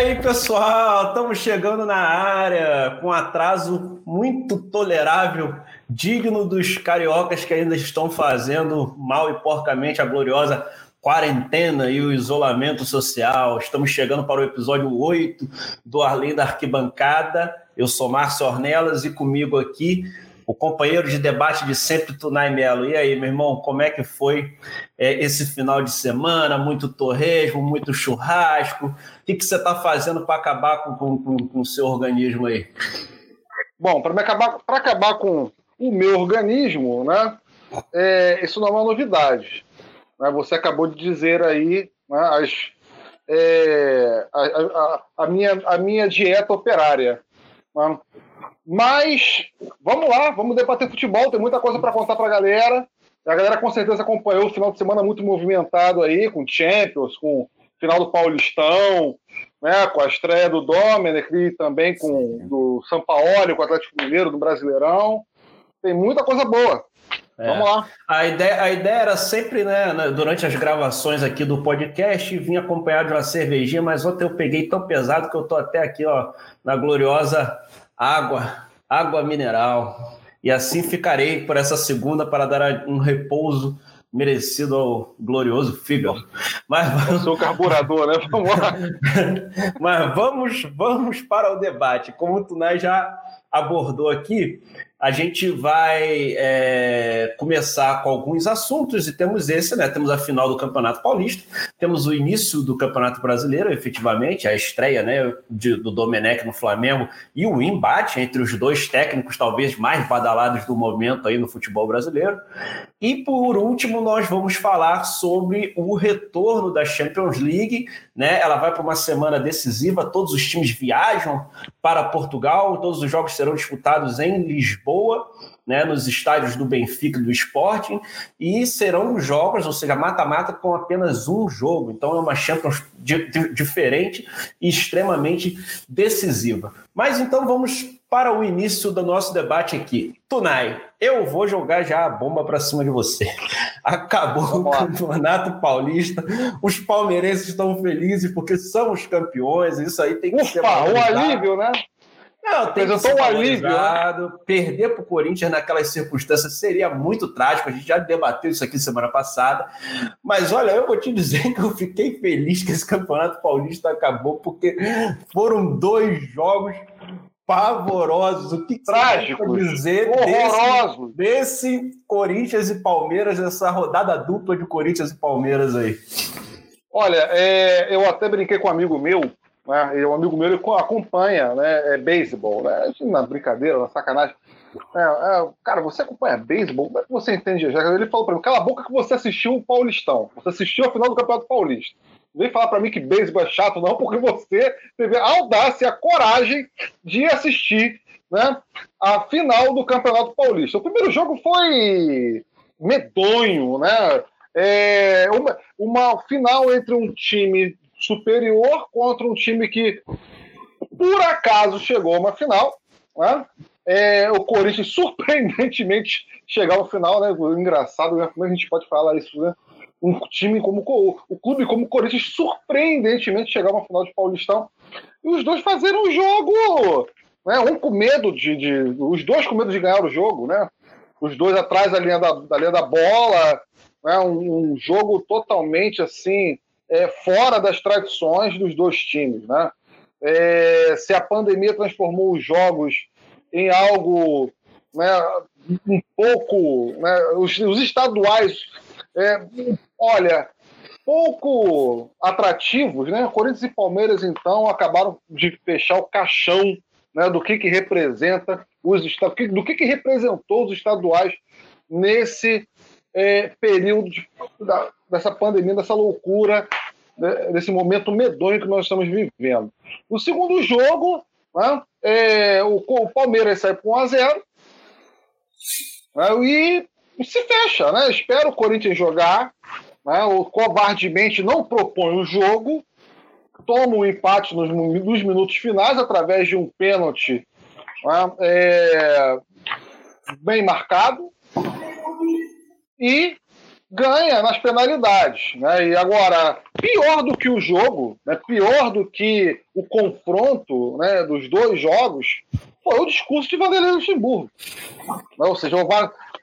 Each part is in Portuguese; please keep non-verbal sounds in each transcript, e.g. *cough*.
aí, pessoal, estamos chegando na área com atraso muito tolerável, digno dos cariocas que ainda estão fazendo mal e porcamente a gloriosa quarentena e o isolamento social. Estamos chegando para o episódio 8 do Arlém da Arquibancada. Eu sou Márcio Ornelas e comigo aqui o companheiro de debate de sempre, Tunai Melo. E aí, meu irmão, como é que foi é, esse final de semana? Muito torresmo, muito churrasco. O que, que você está fazendo para acabar com, o seu organismo aí? Bom, para acabar, acabar com o meu organismo, né? É, isso não é uma novidade. Né? Você acabou de dizer aí né, as, é, a, a, a, minha, a minha dieta operária. Né? Mas vamos lá, vamos debater futebol, tem muita coisa para contar para a galera. A galera com certeza acompanhou o final de semana muito movimentado aí, com Champions, com o final do Paulistão, né, com a estreia do Dominic e também com do São Paulo, com o Atlético Mineiro, do Brasileirão. Tem muita coisa boa. É. Vamos lá. A ideia, a ideia era sempre, né, né, durante as gravações aqui do podcast, vir acompanhado de uma cervejinha, mas ontem eu peguei tão pesado que eu tô até aqui, ó, na gloriosa água, água mineral. E assim ficarei por essa segunda para dar um repouso merecido ao glorioso fígado. Mas vamos... o carburador, né? *laughs* Vamos lá. Mas vamos, vamos para o debate. Como o Tunai já abordou aqui, a gente vai é, começar com alguns assuntos e temos esse, né? Temos a final do Campeonato Paulista, temos o início do Campeonato Brasileiro, efetivamente, a estreia né, de, do Domenech no Flamengo e o embate entre os dois técnicos talvez mais badalados do momento aí no futebol brasileiro. E por último, nós vamos falar sobre o retorno da Champions League, né? Ela vai para uma semana decisiva, todos os times viajam para Portugal, todos os jogos serão disputados em Lisboa Lisboa, né, nos estádios do Benfica e do Sporting, e serão jogos, ou seja, mata-mata com apenas um jogo. Então é uma Champions diferente e extremamente decisiva. Mas então vamos para o início do nosso debate aqui. Tunai, eu vou jogar já a bomba para cima de você. *laughs* Acabou o Campeonato Paulista, os palmeirenses estão felizes porque são os campeões, isso aí tem que Ufa, ser. um alívio, né? Não, Apresentou um alívio. Né? Perder para o Corinthians naquelas circunstâncias seria muito trágico. A gente já debateu isso aqui semana passada. Mas olha, eu vou te dizer que eu fiquei feliz que esse Campeonato Paulista acabou, porque foram dois jogos pavorosos. O que trágico dizer horrorosos desse, desse Corinthians e Palmeiras, essa rodada dupla de Corinthians e Palmeiras aí? Olha, é, eu até brinquei com um amigo meu né? E um amigo meu ele acompanha né, é, beisebol, né? Na brincadeira, na sacanagem. É, é, cara, você acompanha beisebol? Como é que você entende? Ele falou para mim: cala a boca que você assistiu o Paulistão. Você assistiu a final do Campeonato Paulista. Não vem falar para mim que beisebol é chato, não, porque você teve a audácia, a coragem de assistir né, a final do Campeonato Paulista. O primeiro jogo foi medonho, né? É, uma, uma final entre um time superior contra um time que, por acaso, chegou a uma final. Né? É, o Corinthians *laughs* surpreendentemente chegar ao final, né? Engraçado, né? como a gente pode falar isso, né? Um time como o clube como o Corinthians surpreendentemente chegar a uma final de Paulistão e os dois fazeram um jogo, né? Um com medo de, de, os dois com medo de ganhar o jogo, né? Os dois atrás da linha da, da linha da bola, né? Um, um jogo totalmente assim é, fora das tradições dos dois times. Né? É, se a pandemia transformou os jogos em algo né, um pouco. Né, os, os, estaduais, é, olha, pouco atrativos, né? Corinthians e Palmeiras, então, acabaram de fechar o caixão né, do que, que representa os do que, que representou os estaduais nesse é, período de, da, dessa pandemia, dessa loucura, né, desse momento medonho que nós estamos vivendo. O segundo jogo, né, é, o, o, Palmeiras sai com 1x0 né, e se fecha. Né, espera o Corinthians jogar, né, o covardemente não propõe o jogo, toma o um empate nos, nos, minutos finais através de um pênalti né, é, bem marcado e ganha nas penalidades. Né? E agora, pior do que o jogo, né? pior do que o confronto né, dos dois jogos, foi o discurso de Vanderlei Luxemburgo. Né? Ou seja, o,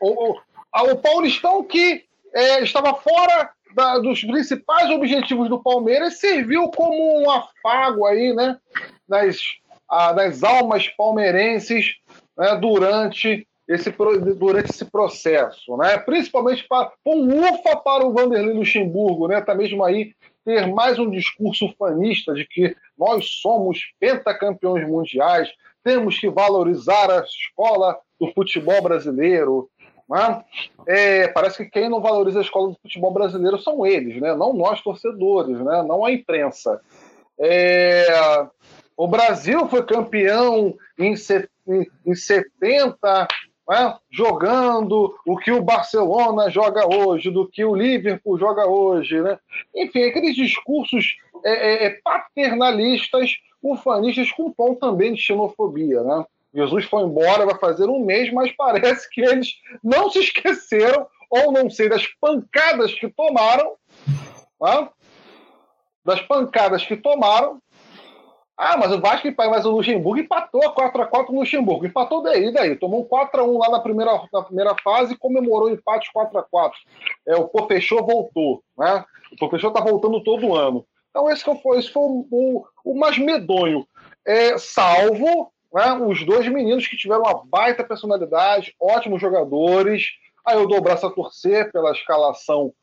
o, o Paulistão que é, estava fora da, dos principais objetivos do Palmeiras serviu como um afago aí, né, nas, a, nas almas palmeirenses né, durante esse, durante esse processo, né? Principalmente para um ufa para o Vanderlei Luxemburgo, né? Tá mesmo aí ter mais um discurso fanista de que nós somos pentacampeões mundiais, temos que valorizar a escola do futebol brasileiro. Né? É, parece que quem não valoriza a escola do futebol brasileiro são eles, né? não nós torcedores, né? não a imprensa. É, o Brasil foi campeão em, em 70, né? jogando o que o Barcelona joga hoje, do que o Liverpool joga hoje. Né? Enfim, aqueles discursos é, é, é paternalistas, ufanistas, com tom também de xenofobia. Né? Jesus foi embora, vai fazer um mês, mas parece que eles não se esqueceram, ou não sei, das pancadas que tomaram, né? das pancadas que tomaram, ah, mas o Vasco, mas o Luxemburgo empatou 4x4 no Luxemburgo. Empatou daí, daí. Tomou um 4x1 lá na primeira, na primeira fase e comemorou o empate 4x4. É, o Pofechou voltou, né? O Pofechou tá voltando todo ano. Então esse foi, esse foi o, o, o mais medonho. É, salvo né, os dois meninos que tiveram uma baita personalidade, ótimos jogadores, Aí eu dou o braço a torcer pela escalação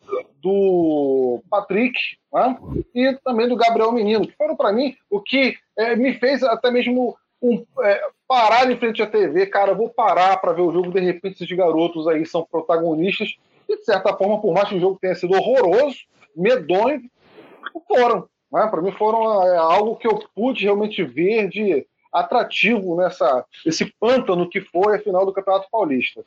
do Patrick né? e também do Gabriel Menino, que foram para mim o que é, me fez até mesmo um, é, parar em frente à TV. Cara, eu vou parar para ver o jogo. De repente, esses garotos aí são protagonistas. E, de certa forma, por mais que o jogo tenha sido horroroso, medonho, foram. Né? Para mim, foram é, algo que eu pude realmente ver de atrativo nessa esse pântano que foi a final do Campeonato Paulista.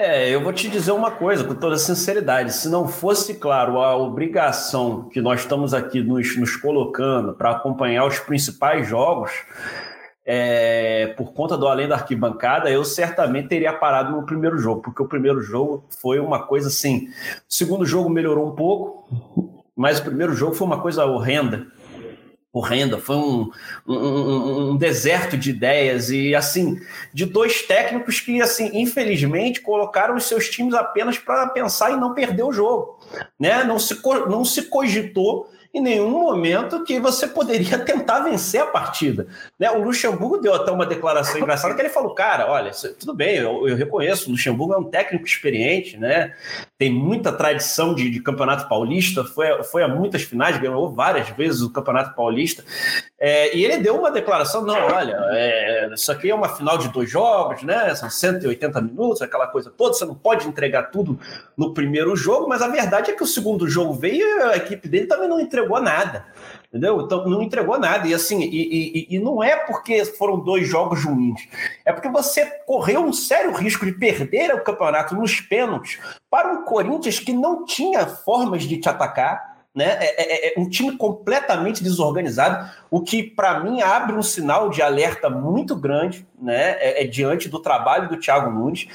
É, eu vou te dizer uma coisa com toda sinceridade: se não fosse, claro, a obrigação que nós estamos aqui nos, nos colocando para acompanhar os principais jogos, é, por conta do além da arquibancada, eu certamente teria parado no primeiro jogo, porque o primeiro jogo foi uma coisa assim. O segundo jogo melhorou um pouco, mas o primeiro jogo foi uma coisa horrenda horrenda, foi um, um, um, deserto de ideias e assim de dois técnicos que assim infelizmente colocaram os seus times apenas para pensar em não perder o jogo, né? Não se não se cogitou em nenhum momento que você poderia *laughs* tentar vencer a partida. Né? O Luxemburgo deu até uma declaração engraçada que ele falou: cara, olha, tudo bem, eu, eu reconheço, o Luxemburgo é um técnico experiente, né? Tem muita tradição de, de, campeonato paulista, foi, foi a muitas finais, ganhou várias vezes o campeonato paulista. É, e ele deu uma declaração: não, olha, é, isso aqui é uma final de dois jogos, né? São 180 minutos, aquela coisa toda, você não pode entregar tudo no primeiro jogo, mas a verdade é que o segundo jogo veio e a equipe dele também não entregou nada. Entendeu? Então não entregou nada. E assim, e, e, e não é porque foram dois jogos ruins, é porque você correu um sério risco de perder o campeonato nos pênaltis para um Corinthians que não tinha formas de te atacar. Né? É, é, é um time completamente desorganizado, o que para mim abre um sinal de alerta muito grande né? É, é, diante do trabalho do Thiago Nunes,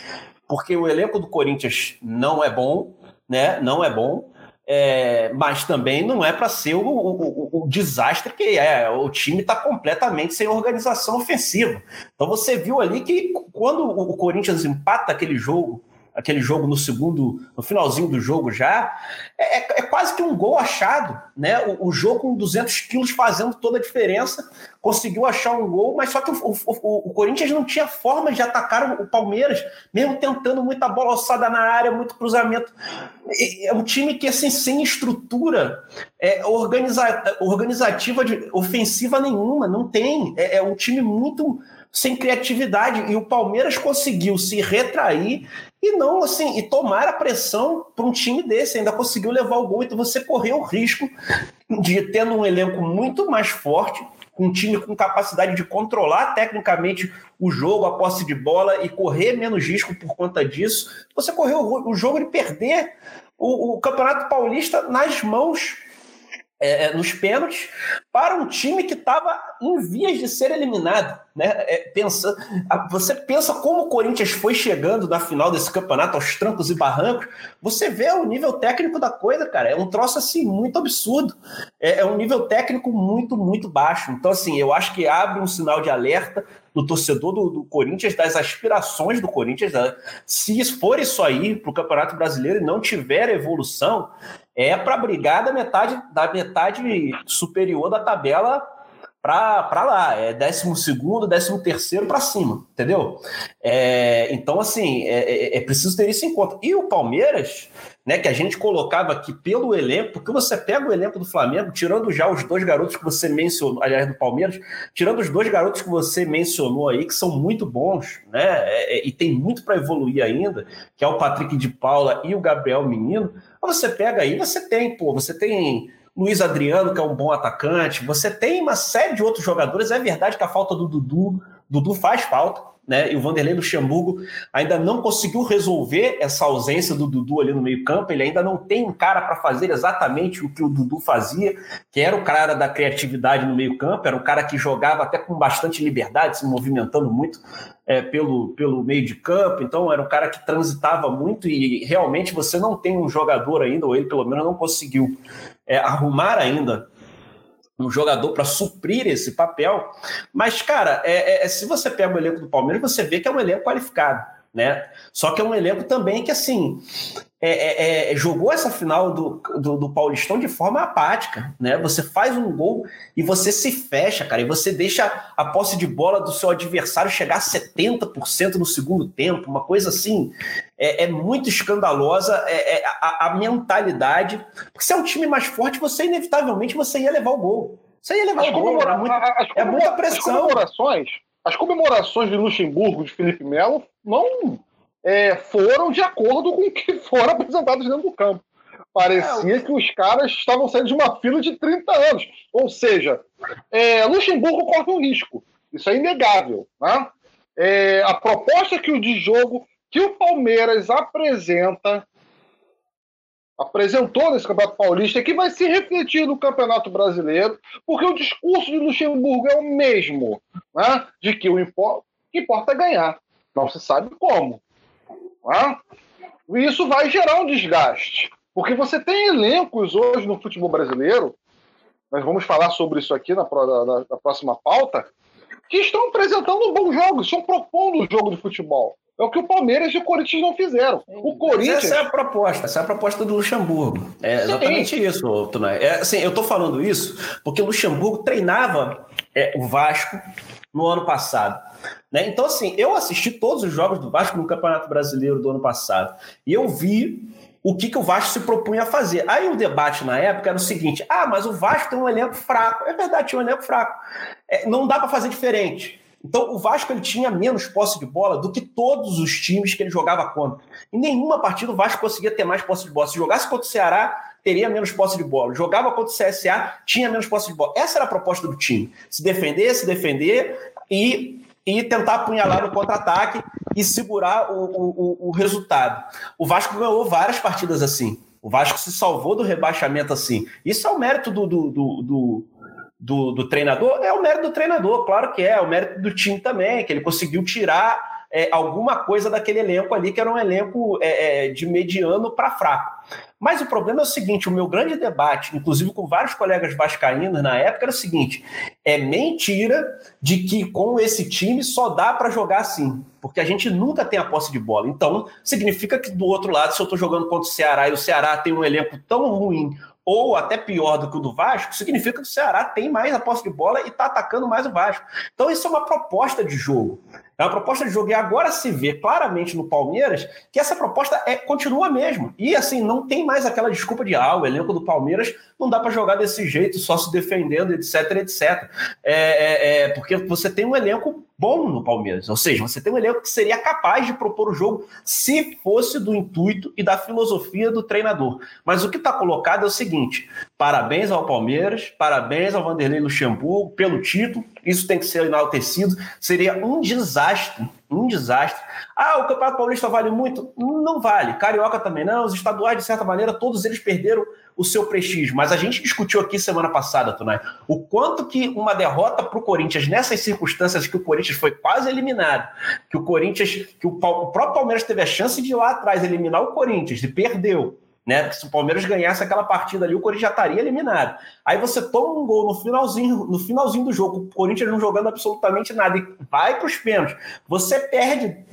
porque o elenco do Corinthians não é bom, né? não é bom, é, mas também não é para ser o, o, o, desastre que é. O time está completamente sem organização ofensiva. Então você viu ali que quando o Corinthians empata aquele jogo aquele jogo no segundo, no finalzinho do jogo já, é, é, é quase que um gol achado, né? O, o, jogo com 200 quilos fazendo toda a diferença, conseguiu achar um gol, mas só que o, o, o Corinthians não tinha forma de atacar o, Palmeiras, mesmo tentando muita bola alçada na área, muito cruzamento. É um time que, assim, sem estrutura é, organiza, organizativa, de, ofensiva nenhuma, não tem. É, é um time muito sem criatividade. E o Palmeiras conseguiu se retrair e não assim, e tomar a pressão para um time desse, ainda conseguiu levar o gol, então você correu o risco de tendo um elenco muito mais forte, um time com capacidade de controlar tecnicamente o jogo, a posse de bola e correr menos risco por conta disso, você correu o jogo de perder o, o Campeonato Paulista nas mãos é, é, nos pênaltis para um time que estava em vias de ser eliminado. Né? É, pensa, você pensa como o Corinthians foi chegando na final desse campeonato aos trancos e barrancos, você vê o nível técnico da coisa, cara. É um troço assim muito absurdo. É, é um nível técnico muito, muito baixo. Então, assim, eu acho que abre um sinal de alerta no torcedor do, do Corinthians, das aspirações do Corinthians. Né? Se for isso aí para o Campeonato Brasileiro e não tiver evolução, é para brigar da metade, da metade superior da tabela para lá, é décimo segundo, décimo terceiro para cima, entendeu? É, então, assim, é, é, é, preciso ter isso em conta. E o Palmeiras, né, que a gente colocava aqui pelo elenco, porque você pega o elenco do Flamengo, tirando já os dois garotos que você mencionou, aliás, do Palmeiras, tirando os dois garotos que você mencionou aí, que são muito bons, né, é, é, e tem muito para evoluir ainda, que é o Patrick de Paula e o Gabriel Menino, você pega aí, você tem, pô, você tem Luiz Adriano, que é um bom atacante, você tem uma série de outros jogadores. É verdade que a falta do Dudu, Dudu faz falta, né? E o Vanderlei Luxemburgo ainda não conseguiu resolver essa ausência do Dudu ali no meio-campo. Ele ainda não tem um cara para fazer exatamente o que o Dudu fazia, que era o cara da criatividade no meio-campo, era um cara que jogava até com bastante liberdade, se movimentando muito é, pelo, pelo meio de campo. Então, era um cara que transitava muito e realmente você não tem um jogador ainda, ou ele pelo menos não conseguiu é, arrumar ainda um jogador para suprir esse papel. Mas, cara, é, é, se você pega o elenco do Palmeiras, você vê que é um elenco qualificado, né? Só que é um elenco também que, assim, é, é, é, jogou essa final do, do, do, Paulistão de forma apática, né? Você faz um gol e você se fecha, cara, e você deixa a posse de bola do seu adversário chegar a 70% no segundo tempo, uma coisa assim, é, é muito escandalosa é, é, a, a, mentalidade, porque se é um time mais forte, você inevitavelmente você ia levar o gol. Você ia levar as o gol, muito, as é muita pressão. As comemorações, as comemorações de Luxemburgo, de Felipe Melo, não é, foram de acordo com o que *laughs* foram apresentados dentro do campo. Parecia é, que os caras estavam saindo de uma fila de 30 anos. Ou seja, é, Luxemburgo corre um risco. Isso é inegável. Né? É, a proposta que o de jogo que o Palmeiras apresenta apresentou nesse Campeonato Paulista que vai se refletir no Campeonato Brasileiro, porque o discurso de Luxemburgo é o mesmo, né? de que o que importa é ganhar. Não se sabe como. Né? E isso vai gerar um desgaste. Porque você tem elencos hoje no futebol brasileiro, nós vamos falar sobre isso aqui na, na, na próxima pauta, que estão apresentando um bom jogo, estão propondo um jogo de futebol. É o que o Palmeiras e o Corinthians não fizeram. O Corinthians. essa é a proposta, essa é a proposta do Luxemburgo. É exatamente Sim. isso, Tunay. É, assim, eu estou falando isso porque o Luxemburgo treinava é, o Vasco no ano passado. Né? Então, assim, eu assisti todos os jogos do Vasco no Campeonato Brasileiro do ano passado. E eu vi o que, que o Vasco se propunha a fazer. Aí o debate na época era o seguinte: ah, mas o Vasco tem um elenco fraco. É verdade, tinha um elenco fraco. É, não dá para fazer diferente. Então, o Vasco ele tinha menos posse de bola do que todos os times que ele jogava contra. Em nenhuma partida o Vasco conseguia ter mais posse de bola. Se jogasse contra o Ceará, teria menos posse de bola. Jogava contra o CSA, tinha menos posse de bola. Essa era a proposta do time. Se defender, se defender e e tentar apunhalar no contra-ataque e segurar o, o, o, resultado. O Vasco ganhou várias partidas assim. O Vasco se salvou do rebaixamento assim. Isso é o mérito do, do, do, do, do treinador? É o mérito do treinador, claro que é. É o mérito do time também, que ele conseguiu tirar é, alguma coisa daquele elenco ali, que era um elenco é, é de mediano para fraco. Mas o problema é o seguinte: o meu grande debate, inclusive com vários colegas vascaínos na época, era o seguinte: é mentira de que com esse time só dá para jogar assim, porque a gente nunca tem a posse de bola. Então, significa que do outro lado, se eu estou jogando contra o Ceará e o Ceará tem um elenco tão ruim ou até pior do que o do Vasco, significa que o Ceará tem mais a posse de bola e está atacando mais o Vasco. Então, isso é uma proposta de jogo. É uma proposta de jogo e agora se vê claramente no Palmeiras que essa proposta é continua a mesma. E assim, não tem mais aquela desculpa de ah, o elenco do Palmeiras não dá para jogar desse jeito, só se defendendo, etc, etc. É, é, é, porque você tem um elenco bom no Palmeiras. Ou seja, você tem um elenco que seria capaz de propor o jogo se fosse do intuito e da filosofia do treinador. Mas o que está colocado é o seguinte: parabéns ao Palmeiras, parabéns ao Vanderlei Luxemburgo pelo título, isso tem que ser enaltecido. Seria um desastre um desastre. Ah, o Campeonato Paulista vale muito? Não vale. Carioca também não. Os estaduais, de certa maneira, todos eles perderam o seu prestígio. Mas a gente discutiu aqui semana passada, Tunai, o quanto que uma derrota para o Corinthians, nessas circunstâncias que o Corinthians foi quase eliminado, que o Corinthians, que o, o próprio Palmeiras teve a chance de ir lá atrás eliminar o Corinthians e perdeu. Né? Porque se o Palmeiras ganhasse aquela partida ali, o Corinthians já estaria eliminado. Aí você toma um gol no finalzinho, no finalzinho do jogo, o Corinthians não jogando absolutamente nada e vai para os pênaltis. Você perde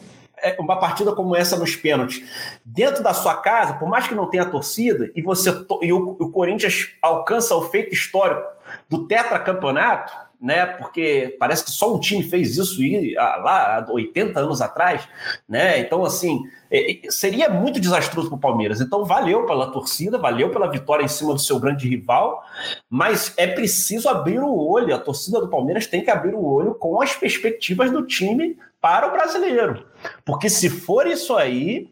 é, uma partida como essa nos pênaltis dentro da sua casa, por mais que não tenha torcida, e você e o, o Corinthians alcança o feito histórico do tetracampeonato, né? Porque parece que só um time fez isso lá há 80 anos atrás, né? Então, assim, é, é, seria muito desastroso para o Palmeiras. Então, valeu pela torcida, valeu pela vitória em cima do seu grande rival, mas é preciso abrir o olho. A torcida do Palmeiras tem que abrir o olho com as perspectivas do time para o brasileiro. Porque se for isso aí,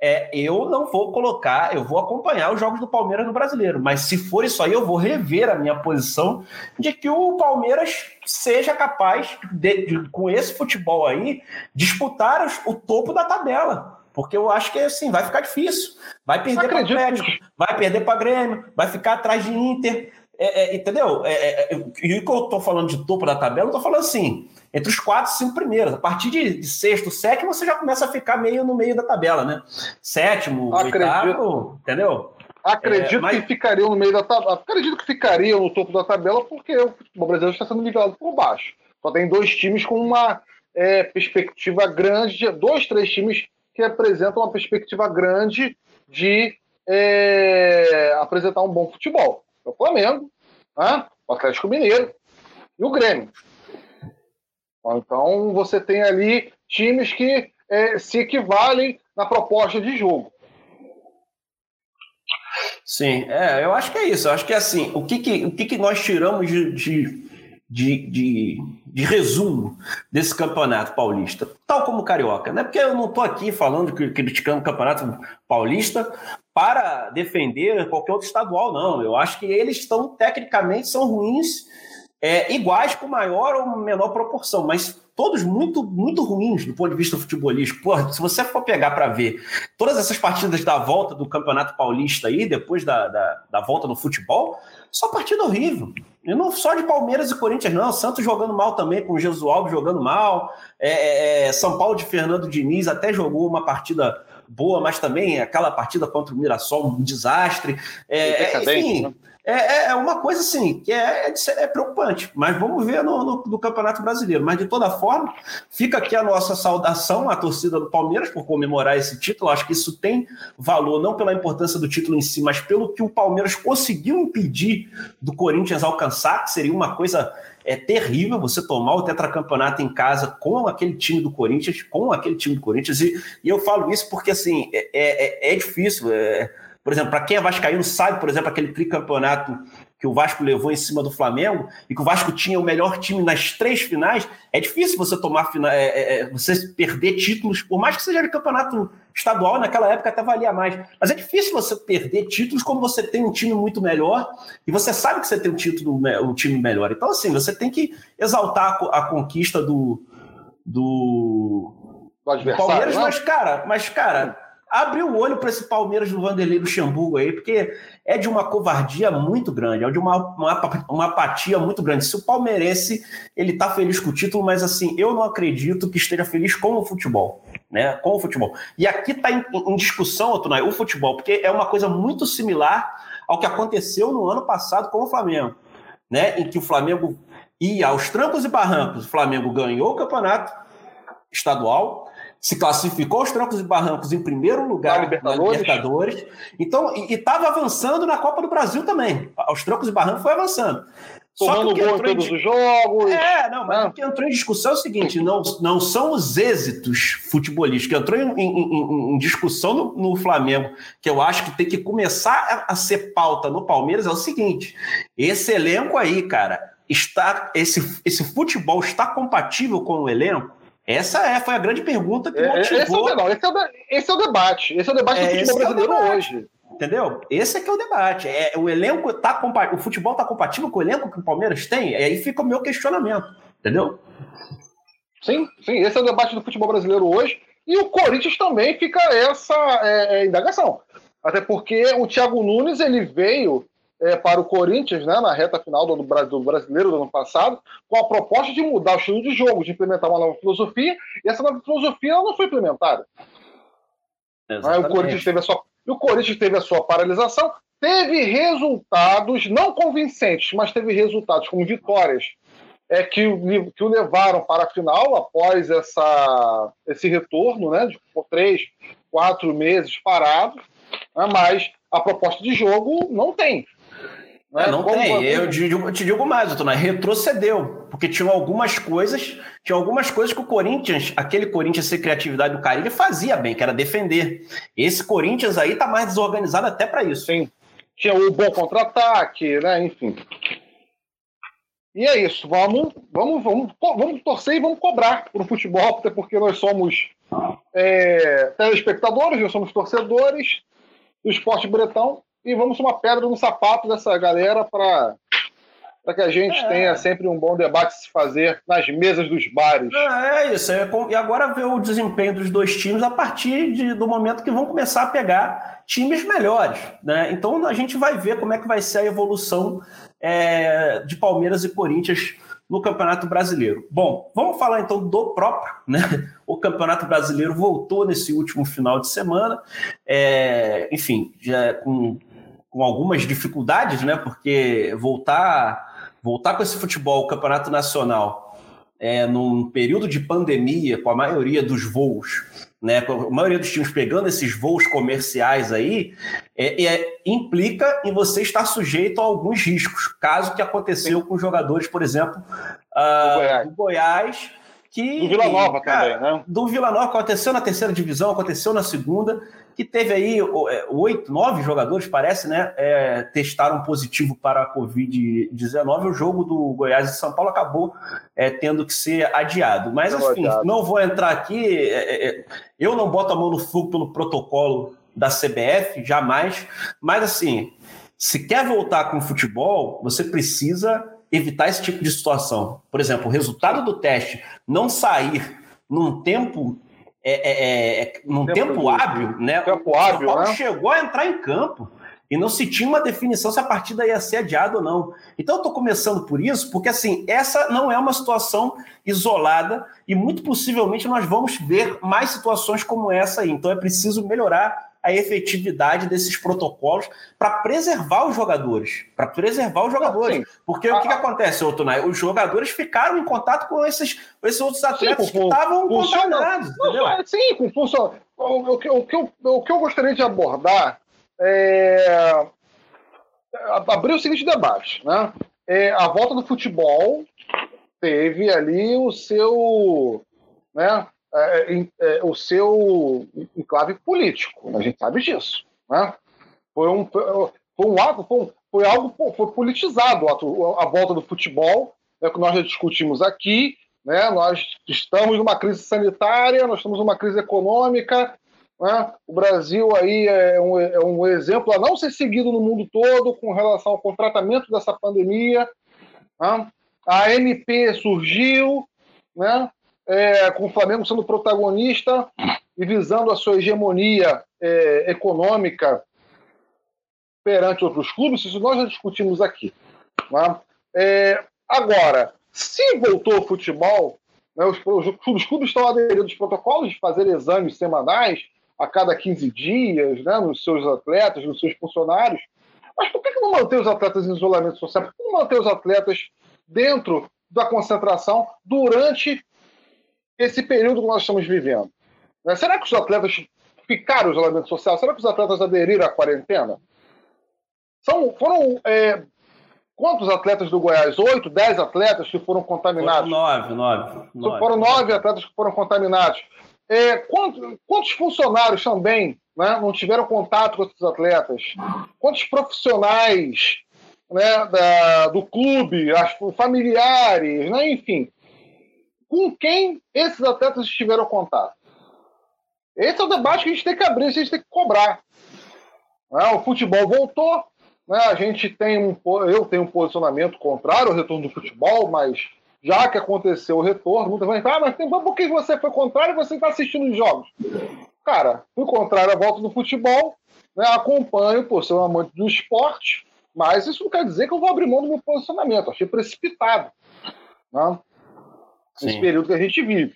é, eu não vou colocar, eu vou acompanhar os jogos do Palmeiras no brasileiro, mas se for isso aí, eu vou rever a minha posição de que o Palmeiras seja capaz, de, de, com esse futebol aí, disputar os, o topo da tabela. Porque eu acho que assim, vai ficar difícil. Vai perder para o Atlético, vai perder para Grêmio, vai ficar atrás de Inter. É, é, entendeu? É, é, é e o que eu estou falando de topo da tabela, eu estou falando assim, entre os quatro e cinco primeiros. A partir de, de, sexto, sétimo, você já começa a ficar meio no meio da tabela, né? Sétimo, Acredito. oitavo, entendeu? Acredito é, mas... que ficariam no meio da tabela. Acredito que ficariam no topo da tabela porque o futebol brasileiro está sendo nivelado por baixo. Só tem dois times com uma perspectiva grande, dois, três times que apresentam uma perspectiva grande de apresentar um bom futebol. O Flamengo, né? o Atlético Mineiro e o Grêmio. Então você tem ali times que é, se equivalem na proposta de jogo. Sim, é, eu acho que é isso. Eu acho que é assim, o que, que, o que, que nós tiramos de, de, de, de, de resumo desse campeonato paulista, tal como o Carioca, né? Porque eu não estou aqui falando, criticando o campeonato paulista para defender qualquer outro estadual, não. Eu acho que eles estão, tecnicamente, são ruins é, iguais com maior ou menor proporção, mas todos muito muito ruins do ponto de vista futebolístico. Se você for pegar para ver todas essas partidas da volta do Campeonato Paulista aí, depois da, da, da, volta no futebol, só partida horrível. E não só de Palmeiras e Corinthians, não. Santos jogando mal também, com o Jesualdo jogando mal. É, é, é, São Paulo de Fernando Diniz até jogou uma partida boa, mas também aquela partida contra o Mirassol, um desastre. É, é enfim, né? É, é, é, uma coisa assim que é, é, é preocupante, mas vamos ver no, no, no, Campeonato Brasileiro. Mas de toda forma, fica aqui a nossa saudação à torcida do Palmeiras por comemorar esse título. Acho que isso tem valor não pela importância do título em si, mas pelo que o Palmeiras conseguiu impedir do Corinthians alcançar, que seria uma coisa é terrível você tomar o tetracampeonato em casa com aquele time do Corinthians, com aquele time do Corinthians. E, e eu falo isso porque assim é, é, é difícil. É, por exemplo, para quem é vascaíno sabe, por exemplo, aquele tricampeonato que o Vasco levou em cima do Flamengo e que o Vasco tinha o melhor time nas três finais, é difícil você tomar é, é, é, você perder títulos, por mais que seja de campeonato estadual, naquela época até valia mais. Mas é difícil você perder títulos quando você tem um time muito melhor e você sabe que você tem um título, um time melhor. Então, assim, você tem que exaltar a, a conquista do, do, do Palmeiras, né? mas, cara, mas, cara abre o olho para esse Palmeiras do Vanderlei Luxemburgo aí, porque é de uma covardia muito grande, é de uma, uma, uma apatia muito grande. Se o palmeirense ele tá feliz com o título, mas assim, eu não acredito que esteja feliz com o futebol, né? Com o futebol. E aqui está em, em, discussão, Otunai, o futebol, porque é uma coisa muito similar ao que aconteceu no ano passado com o Flamengo, né? Em que o Flamengo ia aos trancos e barrancos, o Flamengo ganhou o campeonato estadual, se classificou aos trancos e barrancos em primeiro lugar na Libertadores. Na Libertadores então, e estava avançando na Copa do Brasil também. Aos trancos e barrancos foi avançando. Tomando gol em todos os jogos. É, não, mas ah. o que entrou em discussão é o seguinte: não, não são os êxitos futebolísticos. que entrou em, em, em, discussão no, no, Flamengo, que eu acho que tem que começar a, a ser pauta no Palmeiras, é o seguinte: esse elenco aí, cara, está. Esse, esse futebol está compatível com o elenco? Essa é, foi a grande pergunta que motivou... Esse é, o, não, esse, é o, esse é o debate. Esse é o debate é, do futebol é brasileiro é hoje. Entendeu? Esse é que é o debate. É, o elenco tá o futebol está compatível com o elenco que o Palmeiras tem? E aí fica o meu questionamento. Entendeu? Sim, sim, esse é o debate do futebol brasileiro hoje. E o Corinthians também fica essa é, é, indagação. Até porque o Thiago Nunes ele veio é, para o Corinthians né, na reta final do, do brasileiro do ano passado com a proposta de mudar o estilo de jogo, de implementar uma nova filosofia, e essa nova filosofia não foi implementada. Aí o Corinthians teve a sua, o Corinthians teve a sua paralisação, teve resultados não convincentes, mas teve resultados como vitórias é que, o, que o levaram para a final após essa, esse retorno, né, de por três, quatro meses parado, né, mas a proposta de jogo não tem. Né? Não Como tem. Eu te digo, te digo mais, Antônio, retrocedeu, porque tinha algumas coisas, tinha algumas coisas que o Corinthians, aquele Corinthians sem criatividade do Carilho, fazia bem, que era defender. Esse Corinthians aí tá mais desorganizado até para isso. Sim. Tinha o bom contra-ataque, né? Enfim. E é isso, vamos, vamos, vamos, vamos torcer e vamos cobrar para o futebol, até porque nós somos é, telespectadores, nós somos torcedores do esporte bretão e vamos uma pedra no sapato dessa galera para para que a gente é. tenha sempre um bom debate se fazer nas mesas dos bares. É, é isso. É, e agora ver o desempenho dos dois times a partir de, do momento que vão começar a pegar times melhores. Né? Então a gente vai ver como é que vai ser a evolução é, de Palmeiras e Corinthians no Campeonato Brasileiro. Bom, vamos falar então do próprio, *laughs* né? O Campeonato Brasileiro voltou nesse último final de semana, é, enfim, já com, com algumas dificuldades, né? Porque voltar, voltar com esse futebol, o Campeonato Nacional, é, num período de pandemia, com a maioria dos voos né, a maioria dos times pegando esses voos comerciais aí, é, é, implica em você estar sujeito a alguns riscos, caso que aconteceu com jogadores, por exemplo, uh, do Goiás. Do Goiás que, do Vila Nova cara, também, né? Do Vila Nova, aconteceu na terceira divisão, aconteceu na segunda, que teve aí é, oito, nove jogadores, parece, né? É, testaram positivo para a Covid-19. O jogo do Goiás e São Paulo acabou é, tendo que ser adiado. Mas, enfim, assim, não vou entrar aqui. É, é, é, eu não boto a mão no fogo pelo protocolo da CBF, jamais. Mas, assim, se quer voltar com o futebol, você precisa evitar esse tipo de situação. Por exemplo, o resultado do teste não sair num tempo é, é, é, num tempo, tempo hábil, né? Tempo o hábil, Paulo né? chegou a entrar em campo e não se tinha uma definição se a partida ia ser adiada ou não. Então eu estou começando por isso, porque assim, essa não é uma situação isolada e muito possivelmente nós vamos ver mais situações como essa aí. Então é preciso melhorar a efetividade desses protocolos para preservar os jogadores. Para preservar os jogadores. Porque o que, que acontece, Otunai? Os jogadores ficaram em contato com esses, esses outros atletas sim, que estavam contaminados. Sim, com função. O, o, que, o, que eu, o que eu gostaria de abordar é abrir o seguinte debate. Né? É, a volta do futebol teve ali o seu. Né, é, é, é, o seu enclave político. A gente sabe disso. Né? Foi, um, foi um ato, foi, foi algo foi politizado a, volta do futebol, é que nós já discutimos aqui. Né? Nós estamos numa crise sanitária, nós estamos numa crise econômica. Né? O Brasil aí é um, é um exemplo a não ser seguido no mundo todo com relação ao tratamento dessa pandemia. Né? A MP surgiu, né? É, com o Flamengo sendo protagonista e visando a sua hegemonia é, econômica perante outros clubes, isso nós já discutimos aqui. Né? É, agora, se voltou o futebol, né, os, os, clubes estão aderindo aos protocolos de fazer exames semanais a cada 15 dias, né, nos seus atletas, nos seus funcionários. Mas por que, que não manter os atletas em isolamento social? Por que não manter os atletas dentro da concentração durante esse período que nós estamos vivendo. Né? Será que os atletas ficaram no isolamento social? Será que os atletas aderiram à quarentena? São, foram é, quantos atletas do Goiás? Oito, dez atletas que foram contaminados? Foram nove, nove. nove. Foram nove atletas que foram contaminados. É, quantos, quantos, funcionários também né, não tiveram contato com esses atletas? Quantos profissionais né, da, do clube, as, familiares, né, enfim, com quem esses atletas estiveram contato. Esse é o debate que a gente tem que abrir, a gente tem que cobrar. Né? O futebol voltou, né? a gente tem um, eu tenho um posicionamento contrário ao retorno do futebol, mas já que aconteceu o retorno, muita gente fala, ah, mas tem, por que você foi contrário e você está assistindo os jogos? Cara, fui contrário à volta do futebol, né, acompanho por ser um amante do esporte, mas isso não quer dizer que eu vou abrir mão do meu posicionamento. Achei precipitado. Né? Nesse período que a gente vive.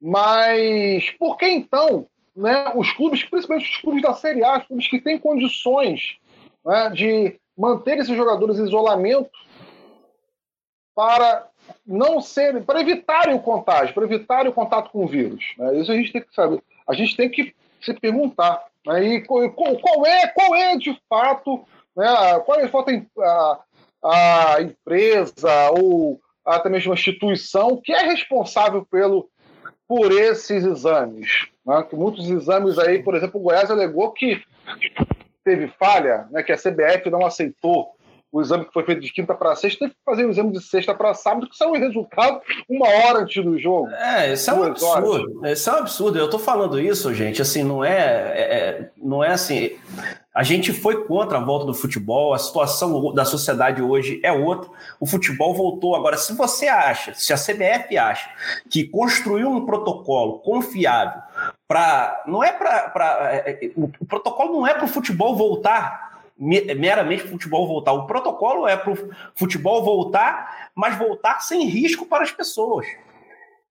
Mas por que então né, os clubes, principalmente os clubes da Série A, os clubes que têm condições né, de manter esses jogadores em isolamento para não serem, para evitarem o contágio, para evitarem o contato com o vírus. Né? Isso a gente tem que saber. A gente tem que se perguntar. Né? E qual, qual, é, qual é de fato, né, qual é de fato a, a empresa ou até mesmo a instituição que é responsável pelo, por esses exames. Né? Que muitos exames aí, por exemplo, o Goiás alegou que teve falha, né, que a CBF não aceitou o exame que foi feito de quinta para sexta, teve que fazer o exame de sexta para sábado, que saiu o resultado uma hora antes do jogo. É, isso é um absurdo. Horas. Isso é um absurdo. Eu estou falando isso, gente, assim, não é, é, é, não é assim. A gente foi contra a volta do futebol, a situação da sociedade hoje é outra. O futebol voltou. Agora, se você acha, se a CBF acha que construiu um protocolo confiável para. Não é para. É, é, o protocolo não é para o futebol voltar meramente futebol voltar. O protocolo é para o futebol voltar, mas voltar sem risco para as pessoas.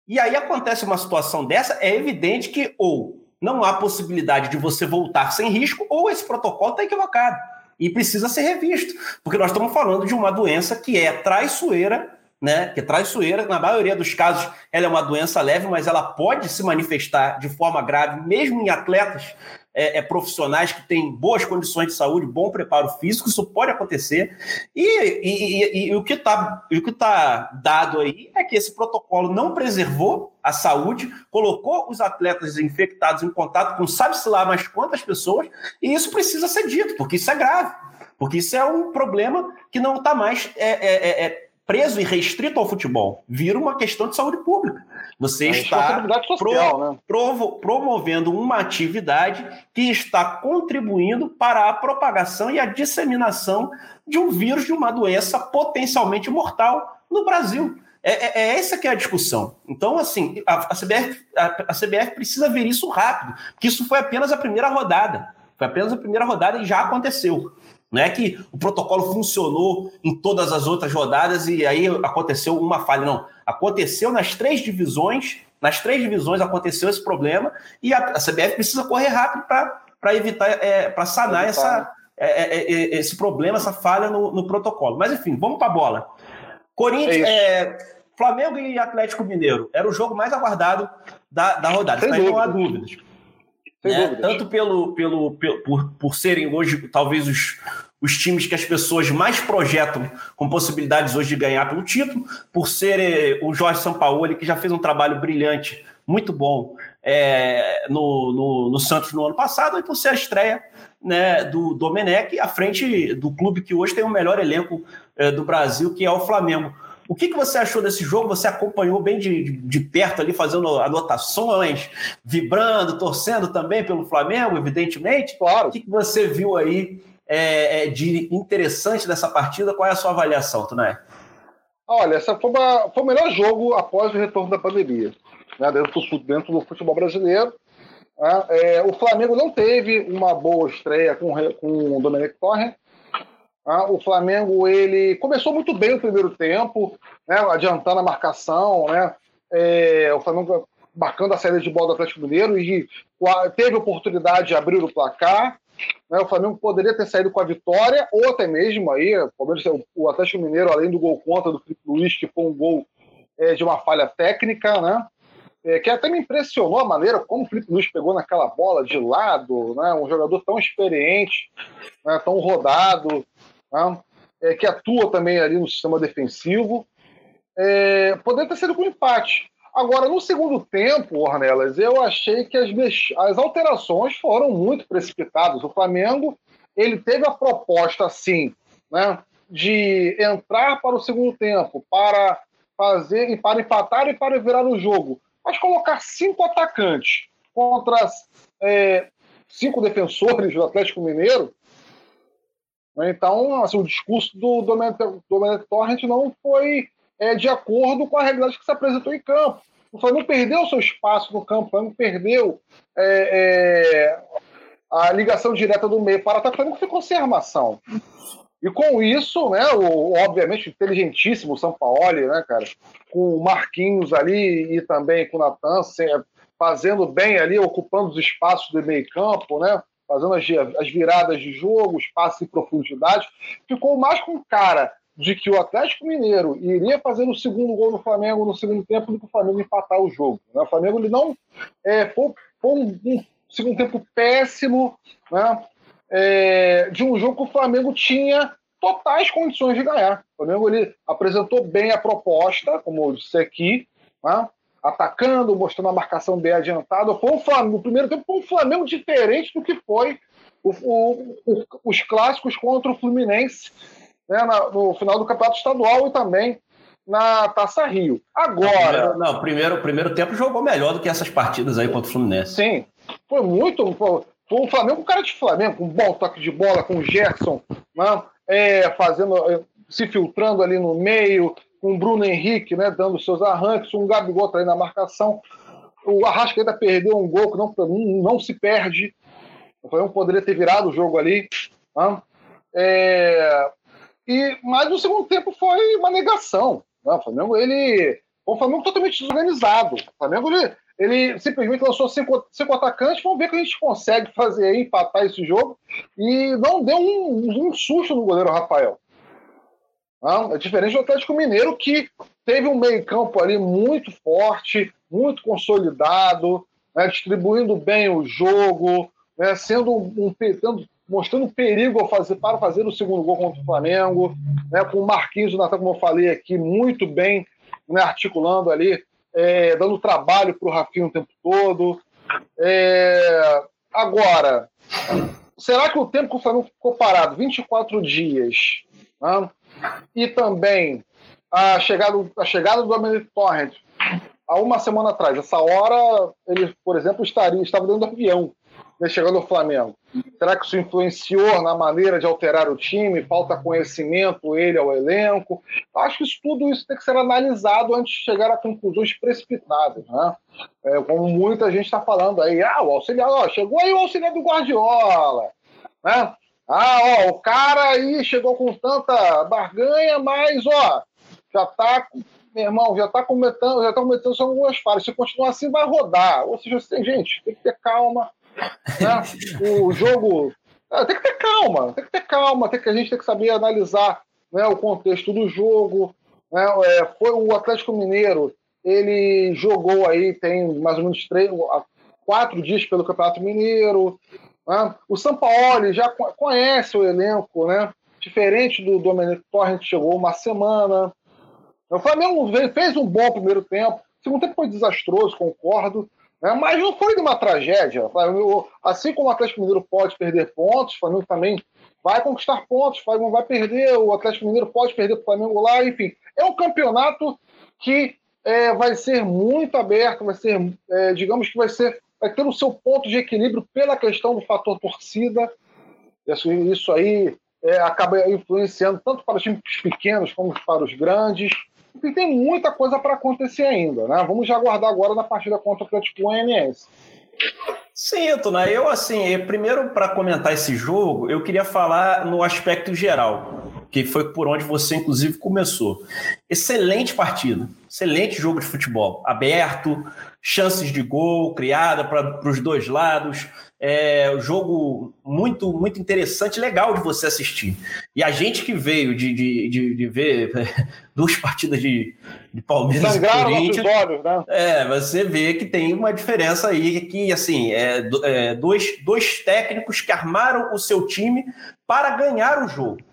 E aí acontece uma situação dessa, é evidente que ou não há possibilidade de você voltar sem risco, ou esse protocolo está equivocado e precisa ser revisto, porque nós estamos falando de uma doença que é traiçoeira, né? Que é traiçoeira, na maioria dos casos, ela é uma doença leve, mas ela pode se manifestar de forma grave, mesmo em atletas é, é, profissionais que têm boas condições de saúde, bom preparo físico, isso pode acontecer. E, e, e, e o que está tá dado aí é que esse protocolo não preservou a saúde, colocou os atletas infectados em contato com sabe-se lá mais quantas pessoas, e isso precisa ser dito, porque isso é grave. Porque isso é um problema que não está mais é, é, é, é preso e restrito ao futebol. Vira uma questão de saúde pública. Você é está social, pro, né? provo, promovendo uma atividade que está contribuindo para a propagação e a disseminação de um vírus, de uma doença potencialmente mortal no Brasil. É, é, é essa que é a discussão. Então, assim, a, a, CBF, a, a CBF precisa ver isso rápido, porque isso foi apenas a primeira rodada. Foi apenas a primeira rodada e já aconteceu. Não é que o protocolo funcionou em todas as outras rodadas e aí aconteceu uma falha. Não. Aconteceu nas três divisões, nas três divisões aconteceu esse problema e a, CBF precisa correr rápido para evitar, é, para sanar essa, é, é, é, é, esse problema, essa falha no, no protocolo. Mas enfim, vamos para a bola. Corinthians, é Flamengo e Atlético Mineiro era o jogo mais aguardado da, da rodada, não há dúvidas. Né? Tanto pelo, pelo, pelo, por, por serem hoje talvez os, os times que as pessoas mais projetam com possibilidades hoje de ganhar pelo título, por ser eh, o Jorge Sampaoli, que já fez um trabalho brilhante, muito bom, é, no, no, no, Santos no ano passado, e por ser a estreia né, do Domenech à frente do clube que hoje tem o melhor elenco é, do Brasil, que é o Flamengo. O que, que você achou desse jogo? Você acompanhou bem de, de, perto ali, fazendo anotações, vibrando, torcendo também pelo Flamengo, evidentemente. Claro. O que, que você viu aí é, é, de interessante dessa partida? Qual é a sua avaliação, Tunay? Olha, essa foi, uma, foi o melhor jogo após o retorno da pandemia, né, dentro, do, dentro do futebol brasileiro. Né, é, o Flamengo não teve uma boa estreia com, com o Dominic Torre, o Flamengo ele começou muito bem o primeiro tempo, né, adiantando a marcação, né, é, o Flamengo marcando a saída de bola do Atlético Mineiro e teve oportunidade de abrir o placar. Né, o Flamengo poderia ter saído com a vitória, ou até mesmo aí, o Atlético Mineiro, além do gol contra do Felipe Luiz, que foi um gol é, de uma falha técnica, né? É, que até me impressionou a maneira como o Felipe Luiz pegou naquela bola de lado, né? um jogador tão experiente, né? tão rodado, né? é, que atua também ali no sistema defensivo. É, poderia ter sido com empate. Agora, no segundo tempo, Ornelas, eu achei que as, as alterações foram muito precipitadas. O Flamengo ele teve a proposta, sim, né, de entrar para o segundo tempo, para fazer, para empatar e para virar o jogo. Mas colocar cinco atacantes contra é, cinco defensores do Atlético Mineiro? Então, assim, o discurso do Domenic Torrent não foi é, de acordo com a realidade que se apresentou em campo. O Flamengo perdeu seu espaço no campo, o Flamengo perdeu é, é, a ligação direta do meio para o ataque, o Flamengo ficou sem armação. E com isso, né, o, obviamente, inteligentíssimo São Paulo, né, cara, com o Marquinhos ali e também com o Natan, fazendo bem ali, ocupando os espaços do meio campo, né, fazendo as, as viradas de jogo, passes em profundidade, ficou mais com cara de que o Atlético Mineiro iria fazer o segundo gol do Flamengo no segundo tempo do que o Flamengo empatar o jogo. Né? O Flamengo ele não é, foi, foi um, um, segundo tempo péssimo, né? é, de um jogo que o Flamengo tinha totais condições de ganhar. O Flamengo ele apresentou bem a proposta, como eu disse aqui, né? Atacando, mostrando a marcação bem adiantada. Foi um Flamengo, no primeiro tempo foi um Flamengo diferente do que foi o, o, o, os clássicos contra o Fluminense né? Na, no final do Campeonato Estadual e também na Taça Rio. Agora. Não, primeiro, não, primeiro, primeiro tempo jogou melhor do que essas partidas aí contra o Fluminense. Sim. Foi muito. Foi, foi um Flamengo, um cara de Flamengo, com um bom toque de bola, com o Gerson, né? é, fazendo, se filtrando ali no meio, com o Bruno Henrique, né, dando seus arranques, um Gabigol tá aí na marcação. O Arrascaeta perdeu um gol que não, não se perde. O Flamengo poderia ter virado o jogo ali. Né? É, e, mas o segundo tempo foi uma negação. Né? O Flamengo, ele. O Flamengo totalmente desorganizado. O Flamengo, ele, ele simplesmente lançou cinco, cinco atacantes, vamos ver o que a gente consegue fazer aí, empatar esse jogo, e não deu um, um susto no goleiro Rafael. Não, é diferente do Atlético Mineiro, que teve um meio-campo ali muito forte, muito consolidado, né, distribuindo bem o jogo, né, sendo um, tendo, mostrando perigo ao fazer, para fazer o segundo gol contra o Flamengo, né, com o Marquinhos, como eu falei aqui, muito bem né, articulando ali é, dando trabalho para o Rafinha o tempo todo. É, agora, será que o tempo que o Flamengo ficou parado, 24 dias, né, e também a chegada, a chegada do Dominic Torrent há uma semana atrás, essa hora ele, por exemplo, estaria, estava dentro do avião né, chegando ao Flamengo. Será que isso influenciou na maneira de alterar o time? Falta conhecimento ele ao elenco? Acho que isso, tudo isso tem que ser analisado antes de chegar a conclusões precipitadas. Né? É, como muita gente está falando aí, ah, o auxiliar, ó, chegou aí o auxiliar do Guardiola. Né? Ah, ó, o cara aí chegou com tanta barganha, mas ó, já está meu irmão, já está cometendo, já tá cometendo algumas falhas. Se continuar assim, vai rodar. Ou seja, tem gente, tem que ter calma, né? *laughs* O jogo. É, tem que ter calma, tem que ter calma, tem que, a gente tem que saber analisar né, o contexto do jogo. Né? É, foi o Atlético Mineiro, ele jogou aí, tem mais ou menos três, quatro dias pelo Campeonato Mineiro. Né? O Sampaoli já conhece o elenco, né? Diferente do Domenico Torrent, chegou uma semana. O Flamengo fez um bom primeiro tempo. O segundo tempo foi desastroso, concordo. Né? Mas não foi de uma tragédia. Assim como o Atlético Mineiro pode perder pontos, o Flamengo também vai conquistar pontos, o Flamengo vai perder, o Atlético Mineiro pode perder para o Flamengo lá, enfim. É um campeonato que é, vai ser muito aberto, vai ser, é, digamos que vai ser, vai ter o seu ponto de equilíbrio pela questão do fator torcida. Isso, isso aí é, acaba influenciando tanto para os times pequenos como para os grandes. Enfim, tem muita coisa para acontecer ainda, né? Vamos já aguardar agora na partida contra o Atlético Goianiense. Sim, Tuna, eu assim, primeiro para comentar esse jogo, eu queria falar no aspecto geral, que foi por onde você inclusive começou. Excelente partida, excelente jogo de futebol, aberto, chances de gol criada para os dois lados, é um jogo muito muito interessante, legal de você assistir. E a gente que veio de, de, de, de ver *laughs* duas partidas de, de Palmeiras e Corinthians, olhos, né? é, você vê que tem uma diferença aí que assim é, é, dois, dois técnicos que armaram o seu time para ganhar o jogo.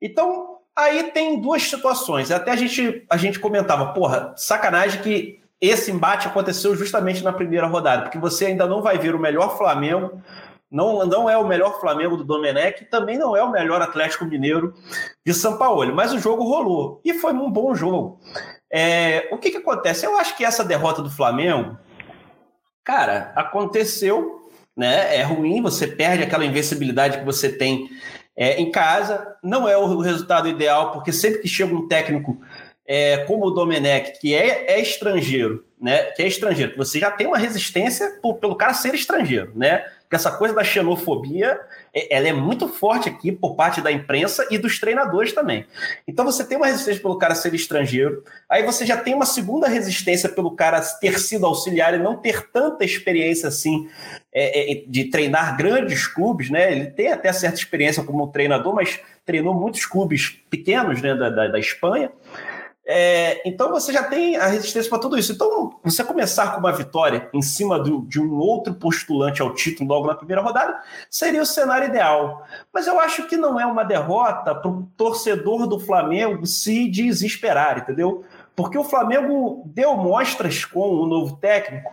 Então aí tem duas situações. Até a gente a gente comentava, porra, sacanagem que esse embate aconteceu justamente na primeira rodada, porque você ainda não vai ver o melhor Flamengo, não, não é o melhor Flamengo do Domenech, também não é o melhor Atlético Mineiro de São Paulo, mas o jogo rolou e foi um bom jogo. É, o que, que acontece? Eu acho que essa derrota do Flamengo, cara, aconteceu, né? É ruim, você perde aquela invencibilidade que você tem é, em casa, não é o resultado ideal, porque sempre que chega um técnico é, como o Domenech, que é, é, estrangeiro, né? Que é estrangeiro, você já tem uma resistência por, pelo cara ser estrangeiro, né? Porque essa coisa da xenofobia, é, ela é muito forte aqui por parte da imprensa e dos treinadores também. Então você tem uma resistência pelo cara ser estrangeiro, aí você já tem uma segunda resistência pelo cara ter sido auxiliar e não ter tanta experiência assim é, é, de treinar grandes clubes, né? Ele tem até certa experiência como treinador, mas treinou muitos clubes pequenos né, da, da, da Espanha. É, então você já tem a resistência para tudo isso. Então, você começar com uma vitória em cima do, de um outro postulante ao título logo na primeira rodada seria o cenário ideal. Mas eu acho que não é uma derrota para o torcedor do Flamengo se desesperar, entendeu? Porque o Flamengo deu mostras com o novo técnico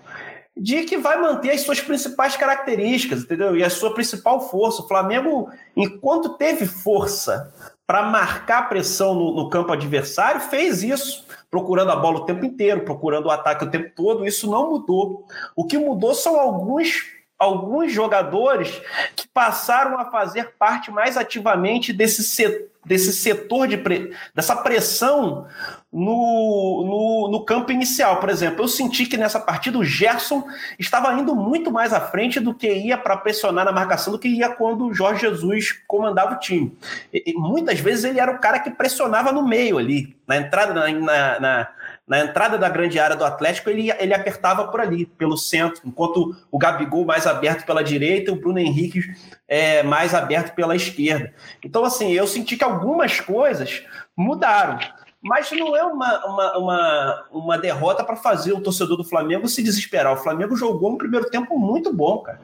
de que vai manter as suas principais características, entendeu? E a sua principal força. O Flamengo, enquanto teve força para marcar pressão no, no, campo adversário, fez isso, procurando a bola o tempo inteiro, procurando o ataque o tempo todo. Isso não mudou. O que mudou são alguns alguns jogadores que passaram a fazer parte mais ativamente desse setor desse setor de pre... dessa pressão no, no, no, campo inicial. Por exemplo, eu senti que nessa partida o Gerson estava indo muito mais à frente do que ia para pressionar na marcação do que ia quando o Jorge Jesus comandava o time. E, e muitas vezes ele era o cara que pressionava no meio ali, na entrada, na, na, na na entrada da grande área do Atlético, ele, ele apertava por ali, pelo centro, enquanto o Gabigol mais aberto pela direita e o Bruno Henrique é, mais aberto pela esquerda. Então, assim, eu senti que algumas coisas mudaram. Mas não é uma, uma, uma, uma derrota para fazer o torcedor do Flamengo se desesperar. O Flamengo jogou um primeiro tempo muito bom, cara.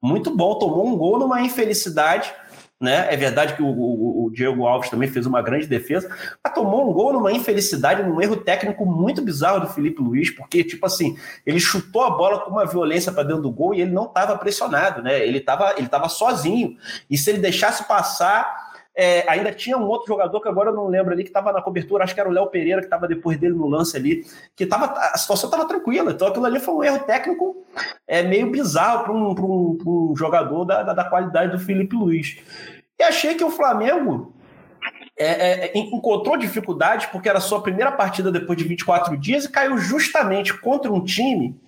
Muito bom. Tomou um gol numa infelicidade né? É verdade que o, o, o, Diego Alves também fez uma grande defesa, mas tomou um gol numa infelicidade, num erro técnico muito bizarro do Felipe Luiz, porque, tipo assim, ele chutou a bola com uma violência para dentro do gol e ele não estava pressionado, né? Ele estava ele tava sozinho. E se ele deixasse passar. É, ainda tinha um outro jogador que agora eu não lembro ali, que estava na cobertura, acho que era o Léo Pereira, que estava depois dele no lance ali, que tava, a situação estava tranquila. Então aquilo ali foi um erro técnico é, meio bizarro para um, um, um jogador da, da, da qualidade do Felipe Luiz. E achei que o Flamengo é, é, é encontrou dificuldades porque era sua primeira partida depois de 24 dias e caiu justamente contra um time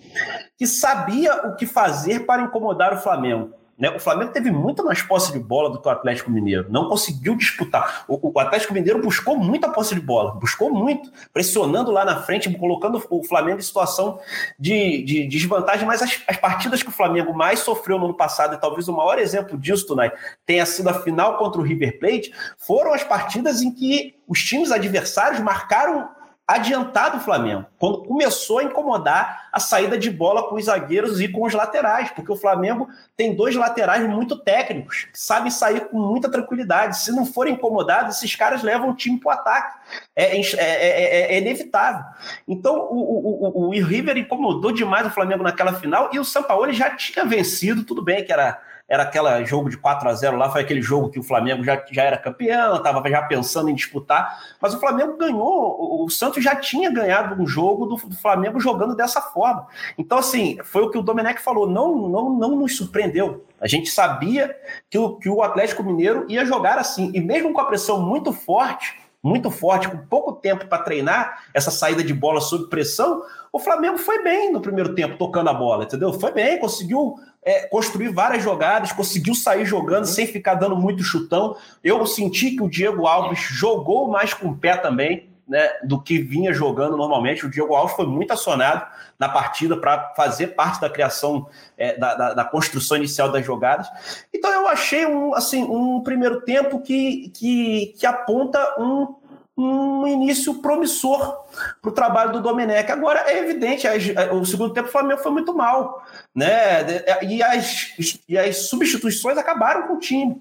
que sabia o que fazer para incomodar o Flamengo. Né? O Flamengo teve muito mais posse de bola do que o Atlético Mineiro, não conseguiu disputar. O, o, Atlético Mineiro buscou muita posse de bola, buscou muito, pressionando lá na frente, colocando o Flamengo em situação de, de, de desvantagem. Mas as, as, partidas que o Flamengo mais sofreu no ano passado, e talvez o maior exemplo disso, Tunay, tenha sido a final contra o River Plate, foram as partidas em que os times adversários marcaram adiantado o Flamengo, quando começou a incomodar a saída de bola com os zagueiros e com os laterais, porque o Flamengo tem dois laterais muito técnicos, que sabem sair com muita tranquilidade. Se não forem incomodados, esses caras levam o time para o ataque. É, é, é, é, inevitável. Então, o, o, o, o River incomodou demais o Flamengo naquela final e o Sampaoli já tinha vencido, tudo bem que era era aquele jogo de 4 a 0 lá, foi aquele jogo que o Flamengo já, já era campeão, estava já pensando em disputar, mas o Flamengo ganhou, o, Santos já tinha ganhado um jogo do, do, Flamengo jogando dessa forma. Então, assim, foi o que o Domenech falou, não, não, não nos surpreendeu. A gente sabia que o, que o Atlético Mineiro ia jogar assim, e mesmo com a pressão muito forte, muito forte, com pouco tempo para treinar essa saída de bola sob pressão, o Flamengo foi bem no primeiro tempo tocando a bola, entendeu? Foi bem, conseguiu é, construir várias jogadas, conseguiu sair jogando sem ficar dando muito chutão. Eu senti que o Diego Alves jogou mais com o pé também, né, do que vinha jogando normalmente. O Diego Alves foi muito acionado na partida para fazer parte da criação, é, da, da, da, construção inicial das jogadas. Então eu achei um, assim, um primeiro tempo que, que, que aponta um um início promissor para o trabalho do Domenech. Agora, é evidente, o segundo tempo o Flamengo foi muito mal, né? E as, e as substituições acabaram com o time.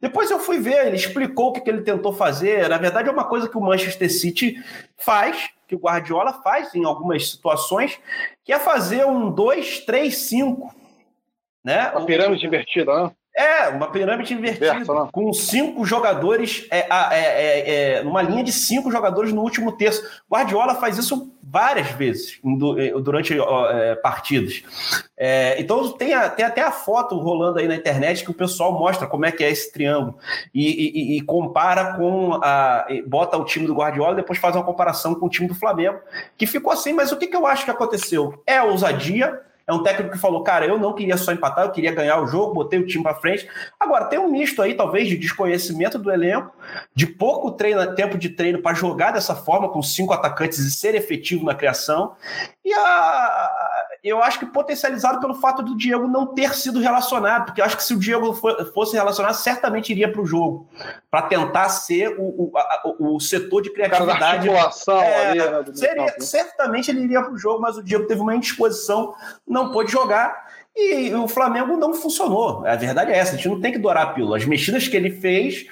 Depois eu fui ver, ele explicou o que, que ele tentou fazer. Na verdade, é uma coisa que o Manchester City faz, que o Guardiola faz em algumas situações, que é fazer um 2, 3, 5. Né? Uma pirâmide invertida, né? É, uma pirâmide invertida, né? com cinco jogadores, é, é, é, é, numa linha de cinco jogadores no último terço. Guardiola faz isso várias vezes eh, durante é, partidas. É, então tem, a, tem, até a foto rolando aí na internet que o pessoal mostra como é que é esse triângulo e, e, e compara com a. bota o time do Guardiola e depois faz uma comparação com o time do Flamengo, que ficou assim, mas o que, que eu acho que aconteceu? É a ousadia é um técnico que falou, cara, eu não queria só empatar, eu queria ganhar o jogo, botei o time para frente. Agora, tem um misto aí, talvez, de desconhecimento do elenco, de pouco treino, tempo de treino para jogar dessa forma, com cinco atacantes e ser efetivo na criação. E a, eu acho que potencializado pelo fato do Diego não ter sido relacionado, porque eu acho que se o Diego fosse relacionado, certamente iria para o jogo, para tentar ser o, o, a, o, setor de criatividade. É, ali, né, seria, né? certamente ele iria para o jogo, mas o Diego teve uma indisposição, não pôde jogar. E o Flamengo não funcionou. A verdade é essa, a gente não tem que dourar a pílula. As mexidas que ele fez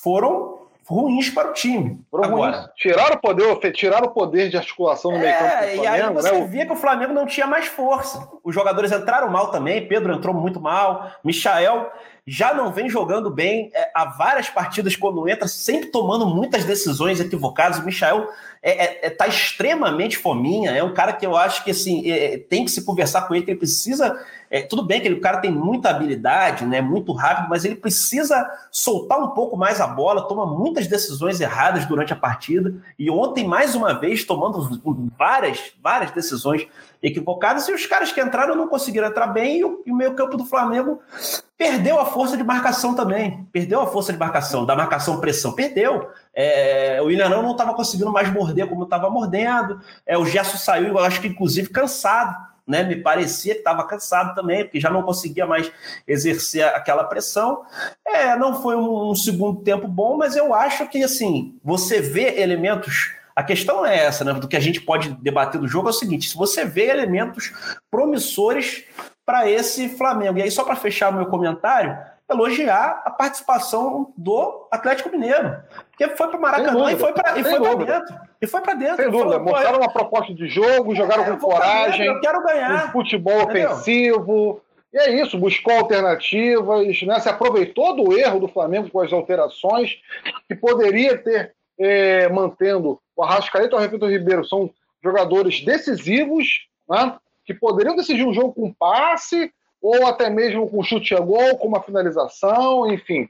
foram ruins para o time. Agora, tiraram o poder, tiraram o poder de articulação no é, meio campo do Flamengo. E aí você né? via que o Flamengo não tinha mais força. Os jogadores entraram mal também, Pedro entrou muito mal, Michael já não vem jogando bem é, há várias partidas quando entra, sempre tomando muitas decisões equivocadas. O Michael é, é, é, tá extremamente fominha, é um cara que eu acho que assim, é, é, tem que se conversar com ele, que ele precisa. tudo bem que ele, o cara tem muita habilidade, né, muito rápido, mas ele precisa soltar um pouco mais a bola, toma muitas decisões erradas durante a partida. E ontem, mais uma vez, tomando várias, várias decisões equivocadas, e os caras que entraram não conseguiram entrar bem, e o, o meio-campo do Flamengo Perdeu a força de marcação também. Perdeu a força de marcação, da marcação pressão. Perdeu. É, o Ilharão não estava conseguindo mais morder como estava mordendo. É, o Gerson saiu, eu acho que inclusive cansado. Né? Me parecia que estava cansado também, porque já não conseguia mais exercer aquela pressão. É, não foi um, um segundo tempo bom, mas eu acho que assim, você vê elementos a questão é essa, né? Do que a gente pode debater do jogo é o seguinte: se você vê elementos promissores para esse Flamengo. E aí, só para fechar o meu comentário, elogiar a participação do Atlético Mineiro. Porque foi para o Maracanã e foi para dentro. E foi para dentro. Sem dúvida. Mostraram uma proposta de jogo, jogaram é, com coragem. eu quero ganhar. Um futebol Entendeu? ofensivo. E é isso, buscou alternativas, né? se aproveitou do erro do Flamengo com as alterações, que poderia ter é, mantendo o Arrascaeta e o Repito Ribeiro, são jogadores decisivos, né? que poderiam decidir um jogo com passe, ou até mesmo com chute a gol, com uma finalização, enfim.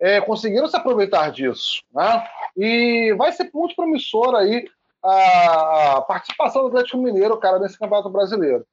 É, conseguiram se aproveitar disso. Né? E vai ser muito promissor aí a participação do Atlético Mineiro, cara, nesse Campeonato Brasileiro.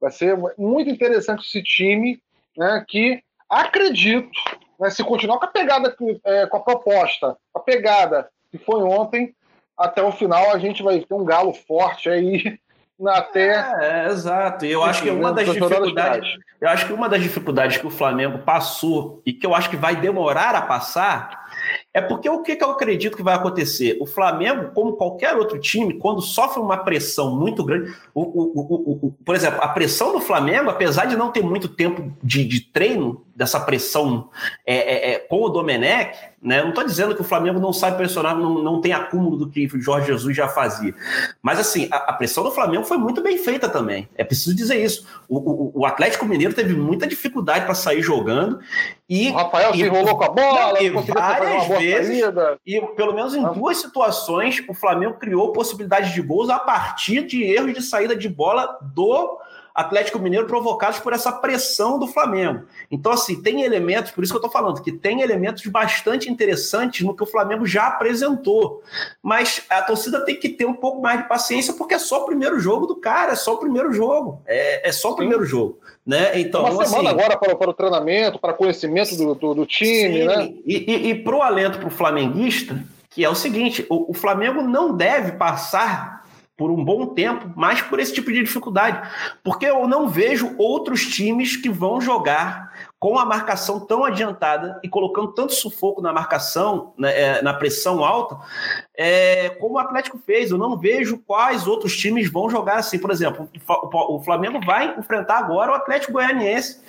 Vai ser muito interessante esse time, né, que acredito, né, se continuar com a pegada, é, com a proposta, a pegada que foi ontem, até o final a gente vai ter um galo forte aí *laughs* até. É, é, exato. E eu acho que uma das dificuldades. Eu acho que uma das dificuldades que o Flamengo passou e que eu acho que vai demorar a passar é porque o que, que eu acredito que vai acontecer? O Flamengo, como qualquer outro time, quando sofre uma pressão muito grande, o, o, o, por exemplo, a pressão do Flamengo, apesar de não ter muito tempo de, de treino dessa pressão é, é, é, com o Domenech, né? Não estou dizendo que o Flamengo não sabe pressionar, não, não tem acúmulo do que o Jorge Jesus já fazia. Mas assim, a, a, pressão do Flamengo foi muito bem feita também. É preciso dizer isso. O, o, o Atlético Mineiro teve muita dificuldade para sair jogando. E, o Rafael se enrolou com a bola, não, e várias vezes, e pelo menos em duas situações, o Flamengo criou possibilidade de gols a partir de erros de saída de bola do Atlético Mineiro provocados por essa pressão do Flamengo. Então, assim, tem elementos, por isso que eu estou falando, que tem elementos bastante interessantes no que o Flamengo já apresentou. Mas a torcida tem que ter um pouco mais de paciência, porque é só o primeiro jogo do cara, é só o primeiro jogo. É, é só o primeiro Sim. jogo. Né? Então, Uma assim, semana agora para, para o treinamento, para conhecimento do, do, do time, sim, né? E, e, e para o alento para o flamenguista, que é o seguinte: o, o Flamengo não deve passar por um bom tempo, mas por esse tipo de dificuldade. Porque eu não vejo outros times que vão jogar com a marcação tão adiantada e colocando tanto sufoco na marcação, né, é, na pressão alta, é, como o Atlético fez. Eu não vejo quais outros times vão jogar assim. Por exemplo, o Flamengo vai enfrentar agora o Atlético Goianiense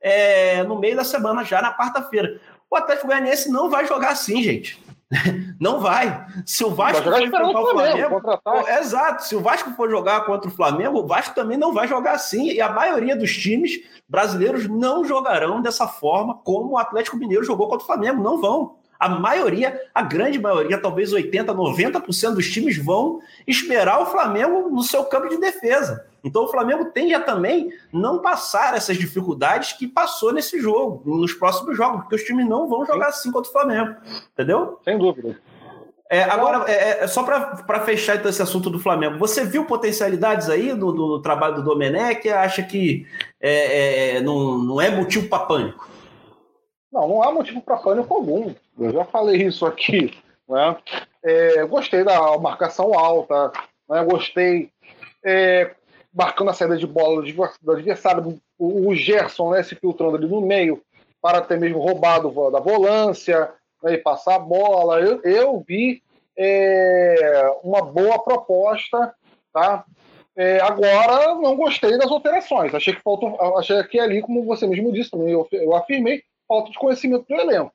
é, no meio da semana, já na quarta-feira. O Atlético Goianiense não vai jogar assim, gente. *laughs* Não vai. Se o Vasco for jogar o Flamengo, Flamengo exato. Se o Vasco for jogar contra o Flamengo, o Vasco também não vai jogar assim. E a maioria dos times brasileiros não jogarão dessa forma como o Atlético Mineiro jogou contra o Flamengo. Não vão. A maioria, a grande maioria, talvez 80, 90% dos times vão esperar o Flamengo no seu campo de defesa. Então o Flamengo tende a também não passar essas dificuldades que passou nesse jogo, nos próximos jogos, porque os times não vão jogar assim contra o Flamengo. Entendeu? Sem dúvida. É, agora, é, é só para fechar então esse assunto do Flamengo, você viu potencialidades aí do, do trabalho do Domenech? Acha que é, é, não, não é motivo para pânico? Não, não há motivo para pânico algum. Eu já falei isso aqui. Né? É, gostei da marcação alta, né? gostei é, marcando a saída de bola do adversário, o Gerson né, se filtrando ali no meio para até mesmo roubar do, da volância né, e passar a bola. Eu, eu vi é, uma boa proposta, tá? É, agora não gostei das alterações. Achei que faltou, achei que ali, como você mesmo disse também, eu, eu afirmei, falta de conhecimento do elenco.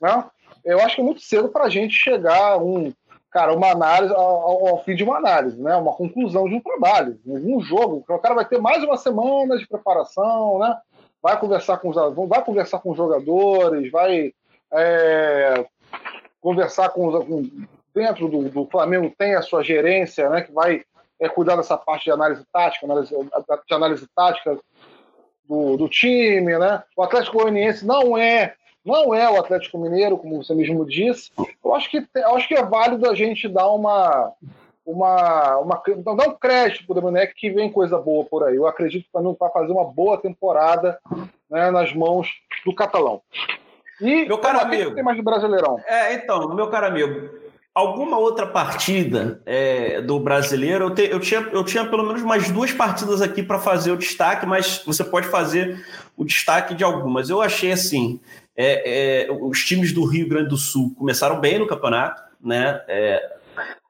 Né? Eu acho que é muito cedo para a gente chegar a um, cara, uma análise ao, ao, fim de uma análise, né? Uma conclusão de um trabalho, um jogo. O cara vai ter mais uma semana de preparação, né? Vai conversar com os, vai conversar com os jogadores, vai é, conversar com os com, dentro do, do, Flamengo tem a sua gerência, né? Que vai é, cuidar dessa parte de análise tática, análise, de análise tática do, do time, né? O Atlético Goianiense não é não é o Atlético Mineiro, como você mesmo disse. Eu acho que, eu acho que é válido a gente dar uma. uma, uma dar um crédito para o Domenech que vem coisa boa por aí. Eu acredito que vai fazer uma boa temporada né, nas mãos do catalão. E meu caro amigo, tem mais do Brasileirão. É, então, meu caro amigo, alguma outra partida é, do brasileiro? Eu, te, eu, tinha, eu tinha pelo menos mais duas partidas aqui para fazer o destaque, mas você pode fazer o destaque de algumas. Eu achei assim: é, é, os times do Rio Grande do Sul começaram bem no campeonato, né? É,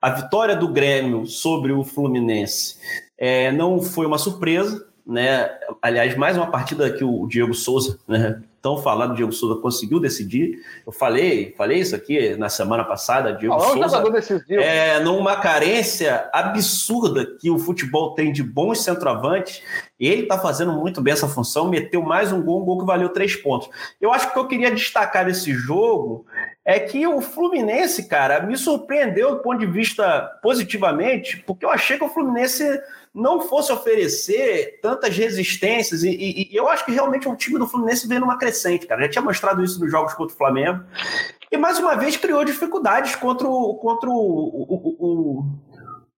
a vitória do Grêmio sobre o Fluminense é, não foi uma surpresa, né? Aliás, mais uma partida que o Diego Souza, né? Tão falado, Diego Souza conseguiu decidir. Eu falei, falei isso aqui na semana passada, Diego Falou Souza. É, numa carência absurda que o futebol tem de bons centroavantes, ele está fazendo muito bem essa função, meteu mais um gol, um gol que valeu três pontos. Eu acho que o que eu queria destacar desse jogo é que o Fluminense, cara, me surpreendeu do ponto de vista positivamente, porque eu achei que o Fluminense não fosse oferecer tantas resistências, e, e, e eu acho que realmente o time do Fluminense veio numa crescente, cara. Já tinha mostrado isso nos jogos contra o Flamengo. E mais uma vez criou dificuldades contra o, contra o, o, o,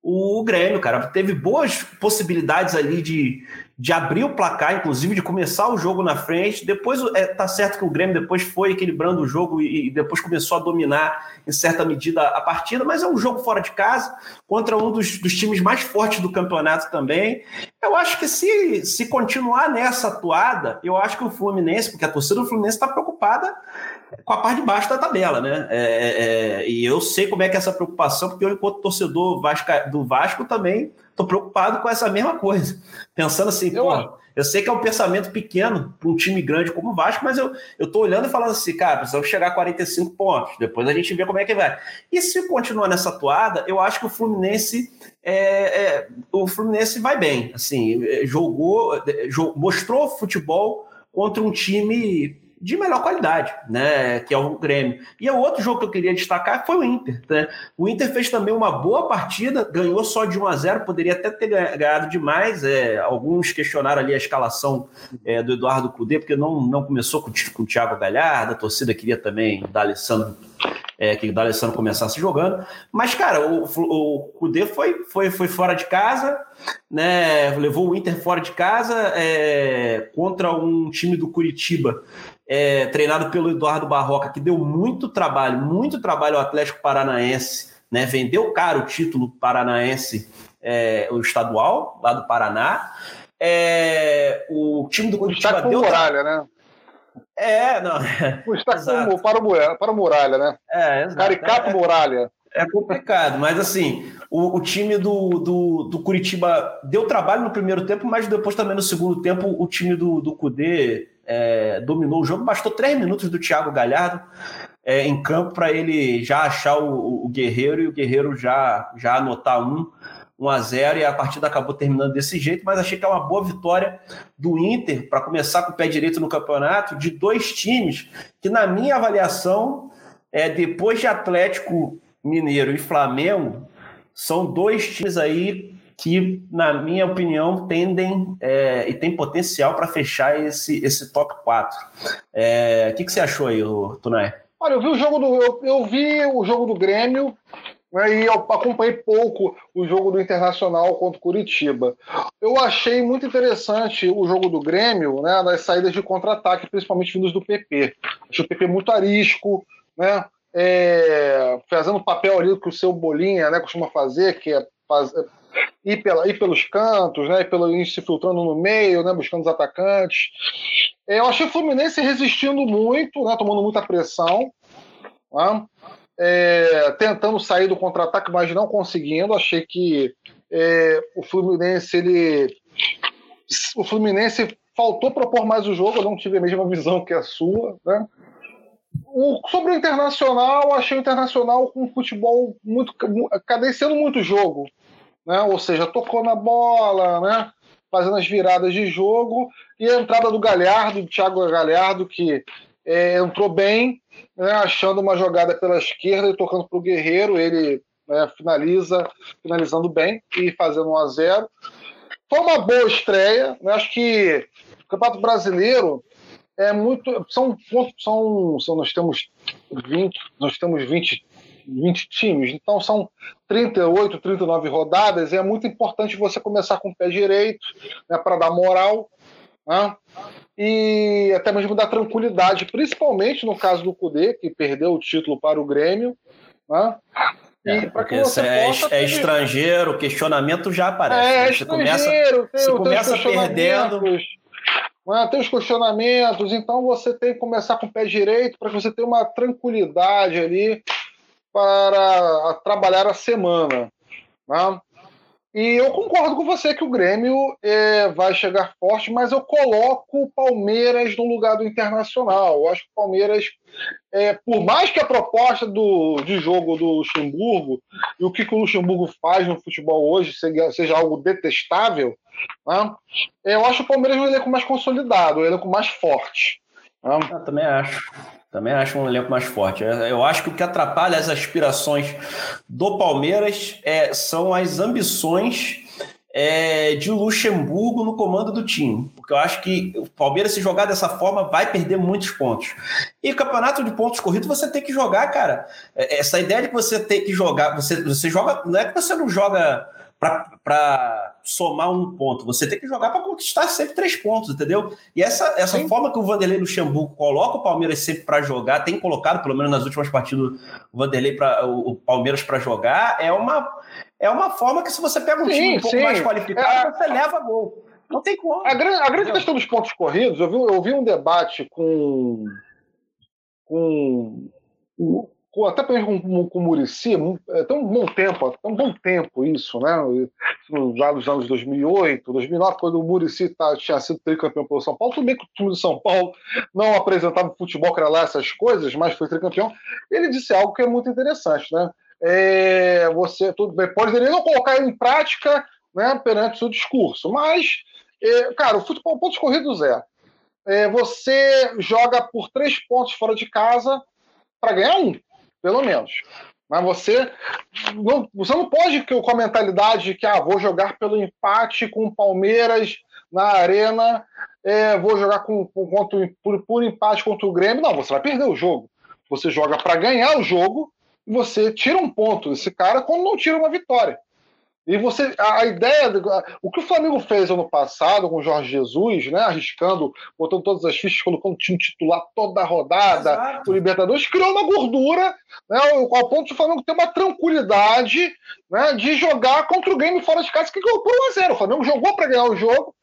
o, o Grêmio, cara. Teve boas possibilidades ali de, de abrir o placar, inclusive de começar o jogo na frente. Depois é, tá certo que o Grêmio depois foi equilibrando o jogo e, e, depois começou a dominar em certa medida a partida, mas é um jogo fora de casa contra um dos, dos times mais fortes do campeonato também. Eu acho que se, se continuar nessa atuada, eu acho que o Fluminense, porque a torcida do Fluminense está preocupada com a parte de baixo da tabela, né? É, é, é, e eu sei como é que é essa preocupação, porque eu, enquanto torcedor do Vasco, também estou preocupado com essa mesma coisa. Pensando assim, eu, pô, eu sei que é um pensamento pequeno para um time grande como o Vasco, mas eu, eu tô olhando e falando assim, cara, precisamos chegar a 45 pontos, depois a gente vê como é que vai. E se continuar nessa toada, eu acho que o Fluminense é, é, o Fluminense vai bem, assim, jogou, jogou mostrou futebol contra um time de melhor qualidade, né? Que é o Grêmio. E o outro jogo que eu queria destacar foi o Inter. Né? O Inter fez também uma boa partida, ganhou só de 1 a 0 poderia até ter ganhado demais. É, alguns questionaram ali a escalação é, do Eduardo Cudê, porque não, não começou com, com o Thiago Galhardo, a torcida queria também dar Alessandro é, que o D'Alessandro começasse jogando. Mas, cara, o, o Kudê foi, foi, foi fora de casa, né? Levou o Inter fora de casa é, contra um time do Curitiba, é, treinado pelo Eduardo Barroca, que deu muito trabalho, muito trabalho ao Atlético Paranaense, né? Vendeu caro o título paranaense, é, o estadual, lá do Paraná. É, o time do Curitiba deu. Muralha, né? É, não. *laughs* Está como para, o, para o Muralha, né? É, exato. Caricato é, Muralha. É complicado, mas assim, o, o time do, do, do, Curitiba deu trabalho no primeiro tempo, mas depois também no segundo tempo o time do, do Cudê é, dominou o jogo. Bastou três minutos do Thiago Galhardo é, em campo para ele já achar o, o, Guerreiro e o Guerreiro já, já anotar um, 1 a 0 e a partida acabou terminando desse jeito, mas achei que é uma boa vitória do Inter para começar com o pé direito no campeonato, de dois times que, na minha avaliação, é, depois de Atlético Mineiro e Flamengo, são dois times aí que, na minha opinião, tendem é, e tem potencial para fechar esse, esse top 4. É, o que, que você achou aí, Tunay? Olha, eu vi o jogo do. Eu, eu vi o jogo do Grêmio e eu acompanhei pouco o jogo do Internacional contra o Curitiba. Eu achei muito interessante o jogo do Grêmio, né, nas saídas de contra-ataque, principalmente vindos do PP. Achei o PP muito arisco, né, é, fazendo o papel ali que o seu Bolinha né, costuma fazer, que é fazer, ir, pela, ir pelos cantos, né, pelo, ir se filtrando no meio, né, buscando os atacantes. É, eu achei o Fluminense resistindo muito, né, tomando muita pressão, né, é, tentando sair do contra-ataque, mas não conseguindo. Achei que é, o Fluminense ele o Fluminense faltou propor mais o jogo, eu não tive a mesma visão que a sua, né? O, sobre o Internacional, achei o Internacional com futebol muito cadenciando muito jogo, né? Ou seja, tocou na bola, né? Fazendo as viradas de jogo e a entrada do Galhardo, do Thiago Galhardo, que é, entrou bem, né? achando uma jogada pela esquerda e tocando para o Guerreiro, ele né, finaliza, finalizando bem e fazendo 1 a 0. Foi uma boa estreia, né? acho que o Campeonato Brasileiro é muito. São, são, são, nós temos 20, nós temos 20 20 times. Então são 38, 39 rodadas e é muito importante você começar com o pé direito né, para dar moral né, e até mesmo dar tranquilidade, principalmente no caso do Cudê, que perdeu o título para o Grêmio. Né, é, porque você é, é ter... estrangeiro, o questionamento já aparece. É, né? você começa, você começa perdendo. Né, tem os questionamentos, então você tem que começar com o pé direito para que você tenha uma tranquilidade ali para trabalhar a semana. Né? E eu concordo com você que o Grêmio é, vai chegar forte, mas eu coloco o Palmeiras no lugar do Internacional. Eu acho que o Palmeiras, é, por mais que a proposta do, de jogo do Luxemburgo e o que, que o Luxemburgo faz no futebol hoje seja, seja algo detestável, né? eu acho o Palmeiras um elenco mais consolidado, um elenco mais forte. Né? Eu também acho. Também acho um elenco mais forte. Eu acho que o que atrapalha as aspirações do Palmeiras é, são as ambições é, de Luxemburgo no comando do time. Porque eu acho que o Palmeiras, se jogar dessa forma, vai perder muitos pontos. E campeonato de pontos corridos você tem que jogar, cara. É, essa ideia de que você tem que jogar, você, você joga. Não é que você não joga para somar um ponto. Você tem que jogar para conquistar sempre três pontos, entendeu? E essa, essa forma que o Vanderlei Luxemburgo coloca o Palmeiras sempre para jogar, tem colocado, pelo menos nas últimas partidas, o Vanderlei para o, Palmeiras para jogar, é uma, é uma forma que se você pega um sim, time um pouco sim. mais qualificado, é, você leva gol. Não tem como. A, grande, a grande questão dos pontos corridos, eu vi, eu vi um debate com com, até com, com, o Murici, é, tem um bom tempo, tem um bom tempo isso, né? Lá nos anos 2008, 2009, quando o Murici tá, tinha sido tricampeão pelo São Paulo, tudo bem que o time do São Paulo não apresentava futebol, era lá essas coisas, mas foi tricampeão. Ele disse algo que é muito interessante, né? É, você tudo bem, poderia não colocar em prática né, perante o seu discurso, mas, é, cara, o futebol pontos corridos é, é você joga por três pontos fora de casa para ganhar um pelo menos. Mas você não, você não pode com a mentalidade de que ah, vou jogar pelo empate com o Palmeiras na arena, é, vou jogar com, com, contra, por, por empate contra o Grêmio. Não, você vai perder o jogo. Você joga para ganhar o jogo e você tira um ponto desse cara quando não tira uma vitória. E você, a, a ideia, do, a, o que o Flamengo fez ano passado com o Jorge Jesus, né, arriscando, botando todas as fichas, colocando o time titular toda a rodada, Exato. o Libertadores, criou uma gordura, né, ao ponto do Flamengo ter uma tranquilidade né, de jogar contra o Grêmio fora de casa, que ganhou por 1x0. O Flamengo jogou para ganhar o jogo.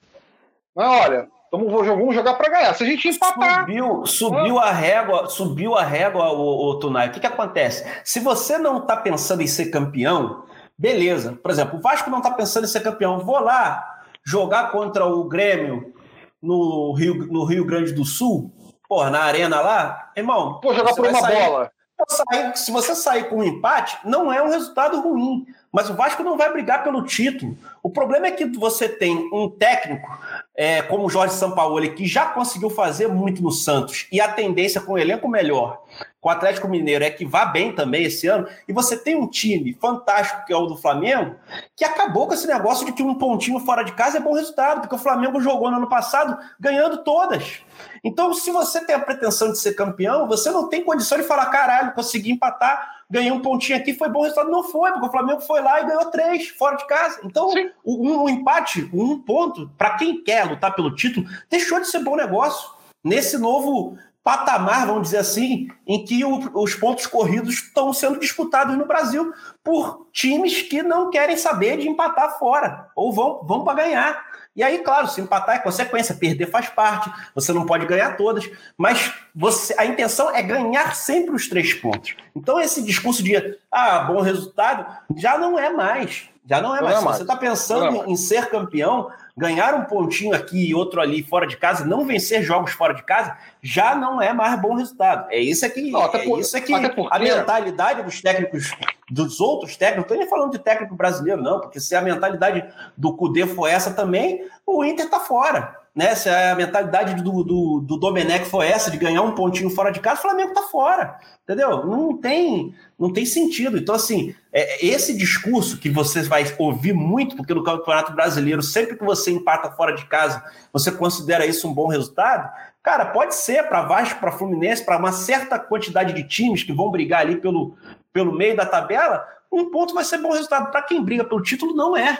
Né, olha, então vamos jogar para ganhar. Se a gente empatar. Subiu, subiu a régua, subiu a régua, o, o Tunai. O que, que acontece? Se você não está pensando em ser campeão, Beleza. Por exemplo, o Vasco não está pensando em ser campeão. Vou lá jogar contra o Grêmio no Rio, no Rio Grande do Sul. porra, na arena lá, irmão. Pô, jogar por uma sair, bola. Sair, se você sair com um empate, não é um resultado ruim. Mas o Vasco não vai brigar pelo título. O problema é que você tem um técnico é, como o Jorge Sampaoli, que já conseguiu fazer muito no Santos, e a tendência com o elenco melhor, com o Atlético Mineiro, é que vá bem também esse ano, e você tem um time fantástico, que é o do Flamengo, que acabou com esse negócio de que um pontinho fora de casa é bom resultado, porque o Flamengo jogou no ano passado ganhando todas. Então, se você tem a pretensão de ser campeão, você não tem condição de falar, caralho, consegui empatar ganhei um pontinho aqui, foi bom resultado. Não foi, porque o Flamengo foi lá e ganhou três fora de casa. Então, um, um, empate, um ponto, para quem quer lutar pelo título, deixou de ser bom negócio. Nesse novo patamar, vamos dizer assim, em que o, os pontos corridos estão sendo disputados no Brasil por times que não querem saber de empatar fora, ou vão, vão para ganhar. E aí, claro, se empatar é consequência, perder faz parte, você não pode ganhar todas, mas você, a intenção é ganhar sempre os três pontos. Então, esse discurso de ah, bom resultado já não é mais. Já não é não mais. É se você está pensando é em ser campeão, ganhar um pontinho aqui e outro ali fora de casa, não vencer jogos fora de casa, já não é mais bom resultado. É isso aqui, não, é por, isso aqui a mentalidade dos técnicos, dos outros técnicos, não estou nem falando de técnico brasileiro, não, porque se a mentalidade do Cudê for essa também, o Inter está fora né? Se a mentalidade do, do, do Domenech foi essa, de ganhar um pontinho fora de casa, o Flamengo tá fora. Entendeu? Não tem, não tem sentido. Então, assim, é, esse discurso que você vai ouvir muito, porque no Campeonato Brasileiro, sempre que você empata fora de casa, você considera isso um bom resultado. Cara, pode ser para Vasco, para Fluminense, para uma certa quantidade de times que vão brigar ali pelo, pelo meio da tabela, um ponto vai ser bom resultado. Para quem briga pelo título, não é.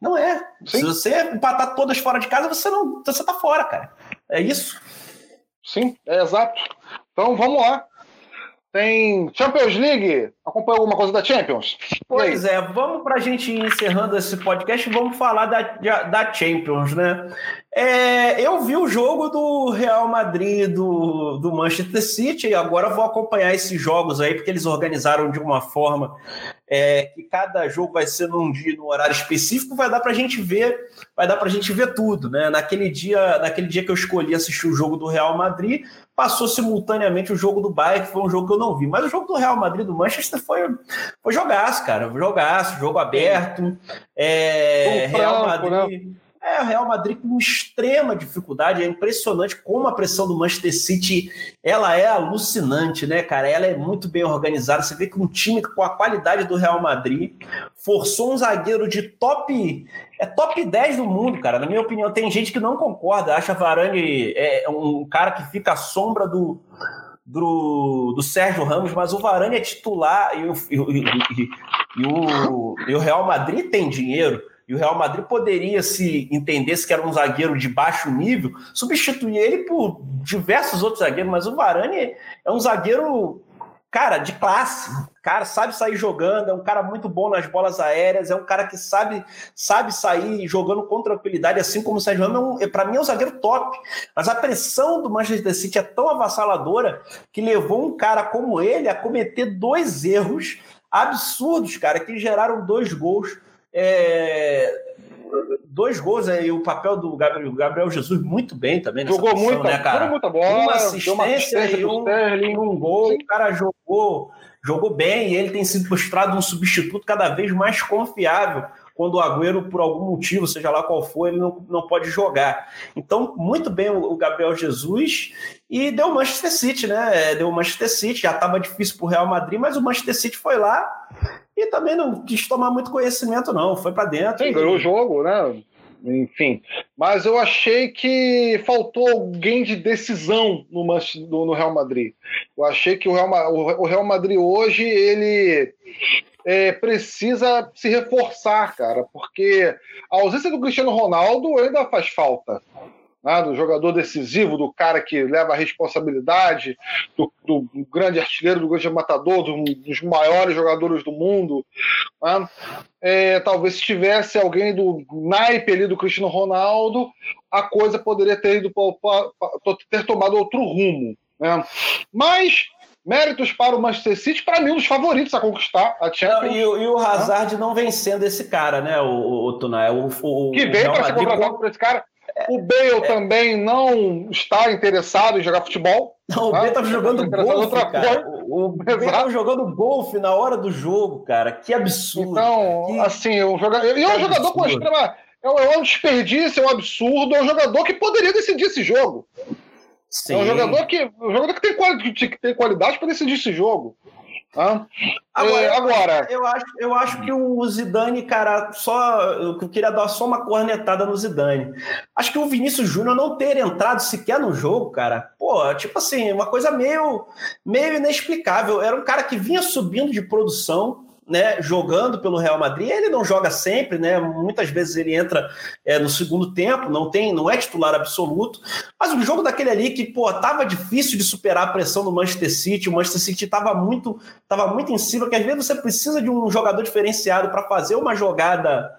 Não é. Sim. Se você empatar todas fora de casa, você não. Você tá fora, cara. É isso. Sim, é exato. Então vamos lá. Tem Champions League. Acompanha alguma coisa da Champions? Pois é, vamos para a gente ir encerrando esse podcast, vamos falar da, da Champions, né? É, eu vi o jogo do Real Madrid, do, do Manchester City, e agora vou acompanhar esses jogos aí, porque eles organizaram de uma forma é, que cada jogo vai ser num dia, num horário específico, vai dar para a gente ver, vai dar para a gente ver tudo, né? Naquele dia, naquele dia que eu escolhi assistir o jogo do Real Madrid, passou simultaneamente o jogo do Bayern, que foi um jogo que eu não vi, mas o jogo do Real Madrid do Manchester foi, foi jogaço, cara, jogaço, jogo aberto, é, Real né? Madrid. Né? É, o Real Madrid com extrema dificuldade. É impressionante como a pressão do Manchester City ela é alucinante, né, cara? Ela é muito bem organizada. Você vê que um time com a qualidade do Real Madrid forçou um zagueiro de top. É top 10 do mundo, cara. Na minha opinião, tem gente que não concorda. Acha Varane é um cara que fica à sombra do, do, do Sérgio Ramos, mas o Varane é titular e o, e, e, e, o, e o Real Madrid tem dinheiro e o Real Madrid poderia, se entendesse que era um zagueiro de baixo nível, substituir ele por diversos outros zagueiros, mas o Varane é um zagueiro, cara, de classe. Cara, sabe sair jogando, é um cara muito bom nas bolas aéreas, é um cara que sabe, sabe sair jogando com tranquilidade, assim como o Sérgio Ramos, é, para mim é um zagueiro top. Mas a pressão do Manchester City é tão avassaladora que levou um cara como ele a cometer dois erros absurdos, cara, que geraram dois gols é, dois gols aí, o papel do Gabriel, Gabriel Jesus muito bem também. Jogou posição, muito, né, cara? muita bola. Uma assistência, uma assistência e um, um gol. Sim. O cara jogou, jogou bem e ele tem sido mostrado um substituto cada vez mais confiável quando o Agüero, por algum motivo, seja lá qual for, ele não, não pode jogar. Então, muito bem o, o Gabriel Jesus e deu o Manchester City, né? Deu o Manchester City, já estava difícil para o Real Madrid, mas o Manchester City foi lá e também não quis tomar muito conhecimento, não. Foi para dentro. Sim, e... ganhou o jogo, né? Enfim. Mas eu achei que faltou alguém de decisão no, no Real Madrid. Eu achei que o Real, o Real Madrid hoje, ele é, precisa se reforçar, cara, porque a ausência do Cristiano Ronaldo ainda faz falta né, do jogador decisivo, do cara que leva a responsabilidade, do, do grande artilheiro, do grande matador, do, dos maiores jogadores do mundo. Né? É, talvez se tivesse alguém do naipe ali do Cristiano Ronaldo, a coisa poderia ter ido ter tomado outro rumo. Né? Mas Méritos para o Manchester City, para mim, um dos favoritos a conquistar a Champions. Não, e, e, o Hazard não vem sendo esse cara, né, o, o, o Tunai? O, o, que veio para ser contratado por esse cara. O Bale é. também não está interessado em jogar futebol. Não, o Bale estava tá jogando golfe, cara. O, o Bale estava jogando golfe na hora do jogo, cara. Que absurdo. Então, que... assim, o jogador... E é um jogador com extrema... É é um desperdício, é um absurdo. É um jogador que poderia decidir esse jogo. Sim. É um jogador que, um jogador que, tem, quali... que tem qualidade para decidir esse jogo. Agora, é, agora, eu acho, eu acho que o Zidane, cara, só eu queria dar só uma cornetada no Zidane. Acho que o Vinícius Júnior não ter entrado sequer no jogo, cara, pô, tipo assim, uma coisa meio, meio inexplicável. Era um cara que vinha subindo de produção, né, jogando pelo Real Madrid. Ele não joga sempre, né? Muitas vezes ele entra é, no segundo tempo, não tem, não é titular absoluto. Mas o jogo daquele ali que, pô, tava difícil de superar a pressão do Manchester City. O Manchester City tava muito, tava muito em cima, que às vezes você precisa de um jogador diferenciado para fazer uma jogada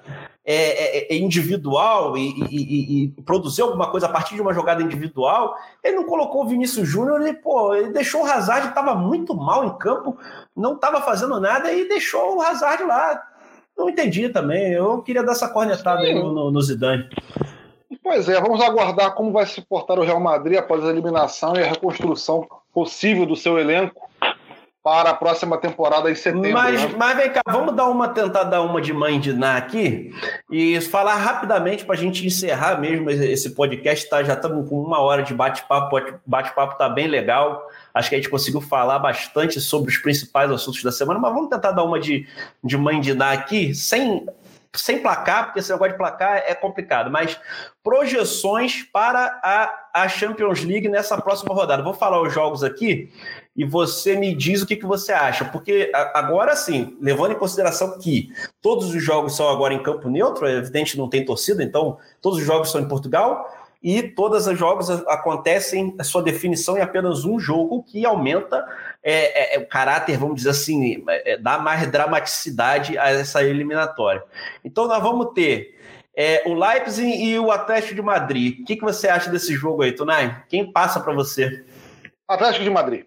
é, é, é, individual e, e, e, produzir alguma coisa a partir de uma jogada individual, ele não colocou o Vinícius Júnior e, pô, ele deixou o Hazard, estava muito mal em campo, não estava fazendo nada e deixou o Hazard lá. Não entendi também. Eu queria dar essa cornetada Sim. aí no, no Zidane. Pois é, vamos aguardar como vai se portar o Real Madrid após a eliminação e a reconstrução possível do seu elenco para a próxima temporada em setembro. Mas, né? mas vem cá, vamos dar uma tentar dar uma de mãe de Ná aqui e falar rapidamente para a gente encerrar mesmo esse podcast. Tá? Já estamos com uma hora de bate-papo, bate-papo está bem legal. Acho que a gente conseguiu falar bastante sobre os principais assuntos da semana, mas vamos tentar dar uma de, de mãe de Ná aqui, sem sem placar, porque esse negócio de placar é complicado, mas projeções para a, a Champions League nessa próxima rodada. Vou falar os jogos aqui e você me diz o que, que você acha, porque agora sim, levando em consideração que todos os jogos são agora em campo neutro, é evidente não tem torcida, então todos os jogos são em Portugal e todos os jogos acontecem a sua definição em apenas um jogo que aumenta é, é, é, o caráter, vamos dizer assim, é, dá mais dramaticidade a essa eliminatória. Então nós vamos ter é, o Leipzig e o Atlético de Madrid. O que, que você acha desse jogo aí, Tunay? Quem passa para você? Atlético de Madrid.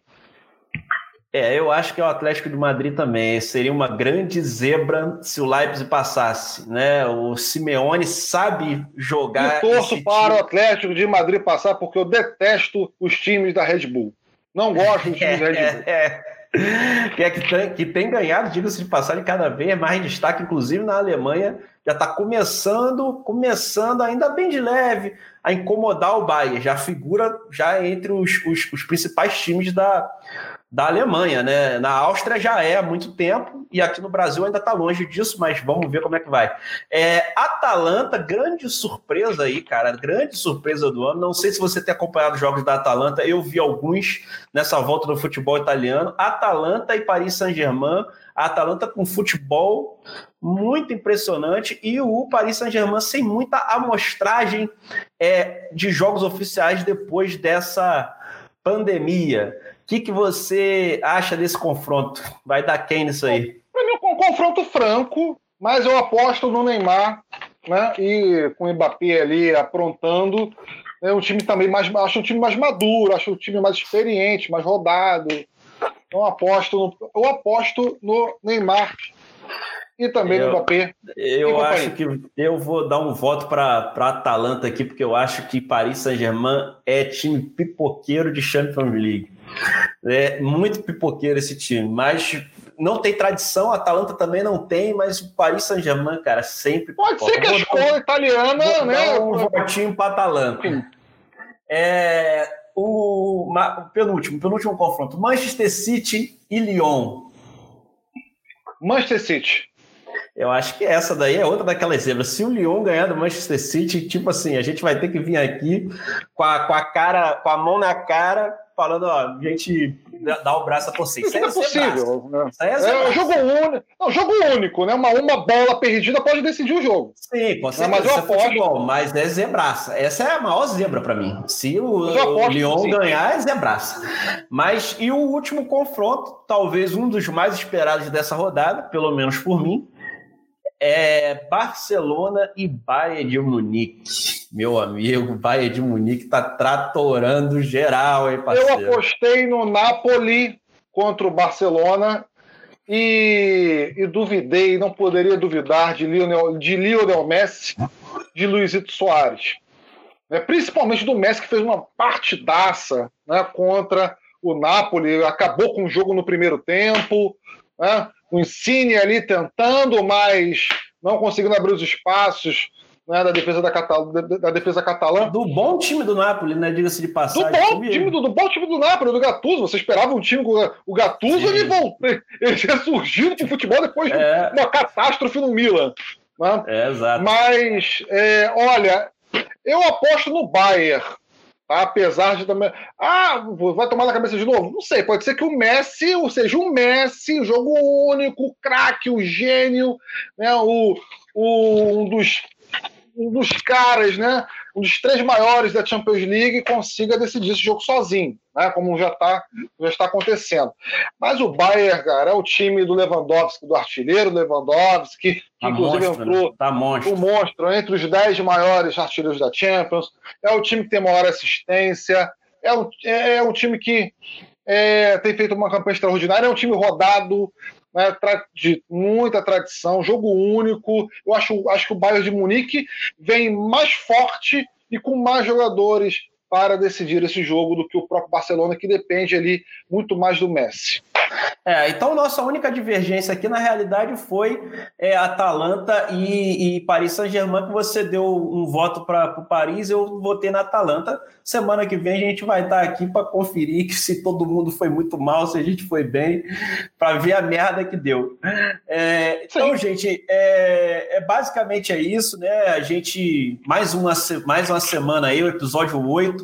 É, eu acho que é o Atlético de Madrid também. Seria uma grande zebra se o Leipzig passasse, né? O Simeone sabe jogar. Eu torço para time. o Atlético de Madrid passar porque eu detesto os times da Red Bull. Não gosto dos times da Red Bull. *laughs* É, é. Que, é que, tem, que tem ganhado, diga-se de passagem, cada vez mais destaque, inclusive na Alemanha, já está começando, começando ainda bem de leve a incomodar o Bayern, já figura já entre os, os, os principais times da, da Alemanha, né? Na Áustria já é há muito tempo e aqui no Brasil ainda está longe disso, mas vamos ver como é que vai. É, Atalanta, grande surpresa aí, cara, grande surpresa do ano. Não sei se você tem acompanhado os jogos da Atalanta, eu vi alguns nessa volta do futebol italiano. Atalanta e Paris Saint-Germain. A Atalanta com futebol muito impressionante e o Paris Saint-Germain sem muita amostragem é, de jogos oficiais depois dessa pandemia que, que você acha desse confronto? Vai dar quem nisso aí? Para mim, é um confronto franco, mas eu aposto no Neymar, né? E com o Mbappé ali aprontando. É um time também mais. Acho um time mais maduro, acho um time mais experiente, mais rodado. Então aposto no, eu aposto no Neymar e também eu, no Mbappé. Eu acho que eu vou dar um voto para Atalanta aqui, porque eu acho que Paris Saint-Germain é time pipoqueiro de Champions League. É muito pipoqueiro esse time, mas não tem tradição, a Atalanta também não tem, mas o Paris Saint-Germain, cara, sempre. Pode ser que a escola um, italiana, vou né? Um votinho para Atalanta. É, o, o penúltimo, penúltimo confronto: Manchester City e Lyon. Manchester City. Eu acho que essa daí é outra daquelas zebras. Se o Lyon ganhar do Manchester City, tipo assim, a gente vai ter que vir aqui com a, com a cara, com a mão na cara, falando, ó, a gente dá o braço a torcer. Isso, é, é possível. Né? Isso é, é jogo único. Não, jogo único, né? Uma, uma bola perdida pode decidir o jogo. Sim, com certeza. Mas eu é aposto. Futebol, mas é zebraça. Essa é a maior zebra para mim. Se o, o Lyon ganhar, é zebraça. Mas e o último confronto, talvez um dos mais esperados dessa rodada, pelo menos por mim, é Barcelona e Bayern de Munique. Meu amigo, Bayern de Munique tá tratorando geral, hein, parceiro? Eu apostei no Napoli contra o Barcelona e, e duvidei, não poderia duvidar de Lionel, de Lionel Messi, de Luizito Soares. né, principalmente do Messi, que fez uma partidaça né, contra o Napoli, acabou com o jogo no primeiro tempo, né, o Insigne ali tentando, mas não conseguindo abrir os espaços né, da, defesa da, Catal da defesa catalã. Do bom time do Napoli, né? Diga-se de passagem. Do bom, time do, do, bom time do Napoli, do Gattuso. Você esperava um time com o Gattuso, Sim. *laughs* ele voltou. Ele surgiu pro futebol depois é. de uma catástrofe no Milan. Né? É, exato. Mas, é, olha, eu aposto no Bayern. Apesar de também. Ah, vai tomar na cabeça de novo? Não sei, pode ser que o Messi, ou seja, o Messi, o jogo único, o craque, o gênio, né? o, o, um dos um dos caras, né, um dos três maiores da Champions League, consiga decidir esse jogo sozinho, né, como já está já está acontecendo. Mas o Bayern, cara, é o time do Lewandowski, do artilheiro Lewandowski, que tá inclusive monstro, entrou né? tá monstro. o monstro entre os dez maiores artilheiros da Champions, é o time que tem maior assistência, é o, é, é time que é, tem feito uma campanha extraordinária, é um time rodado, né, de muita tradição, jogo único. Eu acho, acho que o Bayern de Munique vem mais forte e com mais jogadores para decidir esse jogo do que o próprio Barcelona, que depende ali muito mais do Messi. É, então nossa única divergência aqui na realidade foi é, Atalanta e, e Paris Saint-Germain, que você deu um voto para o Paris, eu votei na Atalanta. Semana que vem a gente vai estar aqui para conferir que se todo mundo foi muito mal, se a gente foi bem, para ver a merda que deu. É, então, gente, é, é, basicamente é isso, né? A gente, mais uma, mais uma semana aí, o episódio 8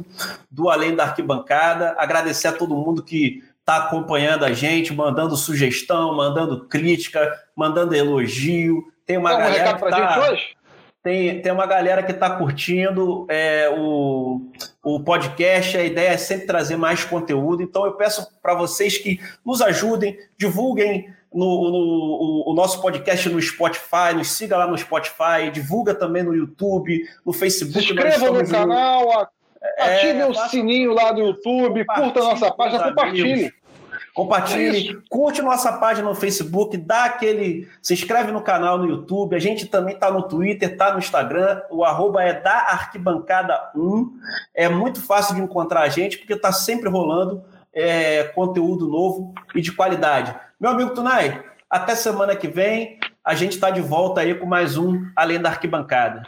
do Além da Arquibancada. Agradecer a todo mundo que está acompanhando a gente, mandando sugestão, mandando crítica, mandando elogio. Tem uma um galera que tá, tem, tem uma galera que está curtindo é, o, o podcast. A ideia é sempre trazer mais conteúdo. Então eu peço para vocês que nos ajudem, divulguem no, no o, o, nosso podcast no Spotify, nos siga lá no Spotify, divulga também no YouTube, no Facebook. Se inscreva no canal, Ative é, o sininho lá do YouTube, curta a nossa página, compartilhe. Compartilhe, é curte nossa página no Facebook, dá aquele. Se inscreve no canal no YouTube. A gente também está no Twitter, está no Instagram. O arroba é da Arquibancada 1. É muito fácil de encontrar a gente, porque está sempre rolando é, conteúdo novo e de qualidade. Meu amigo Tunai, até semana que vem. A gente está de volta aí com mais um Além da Arquibancada.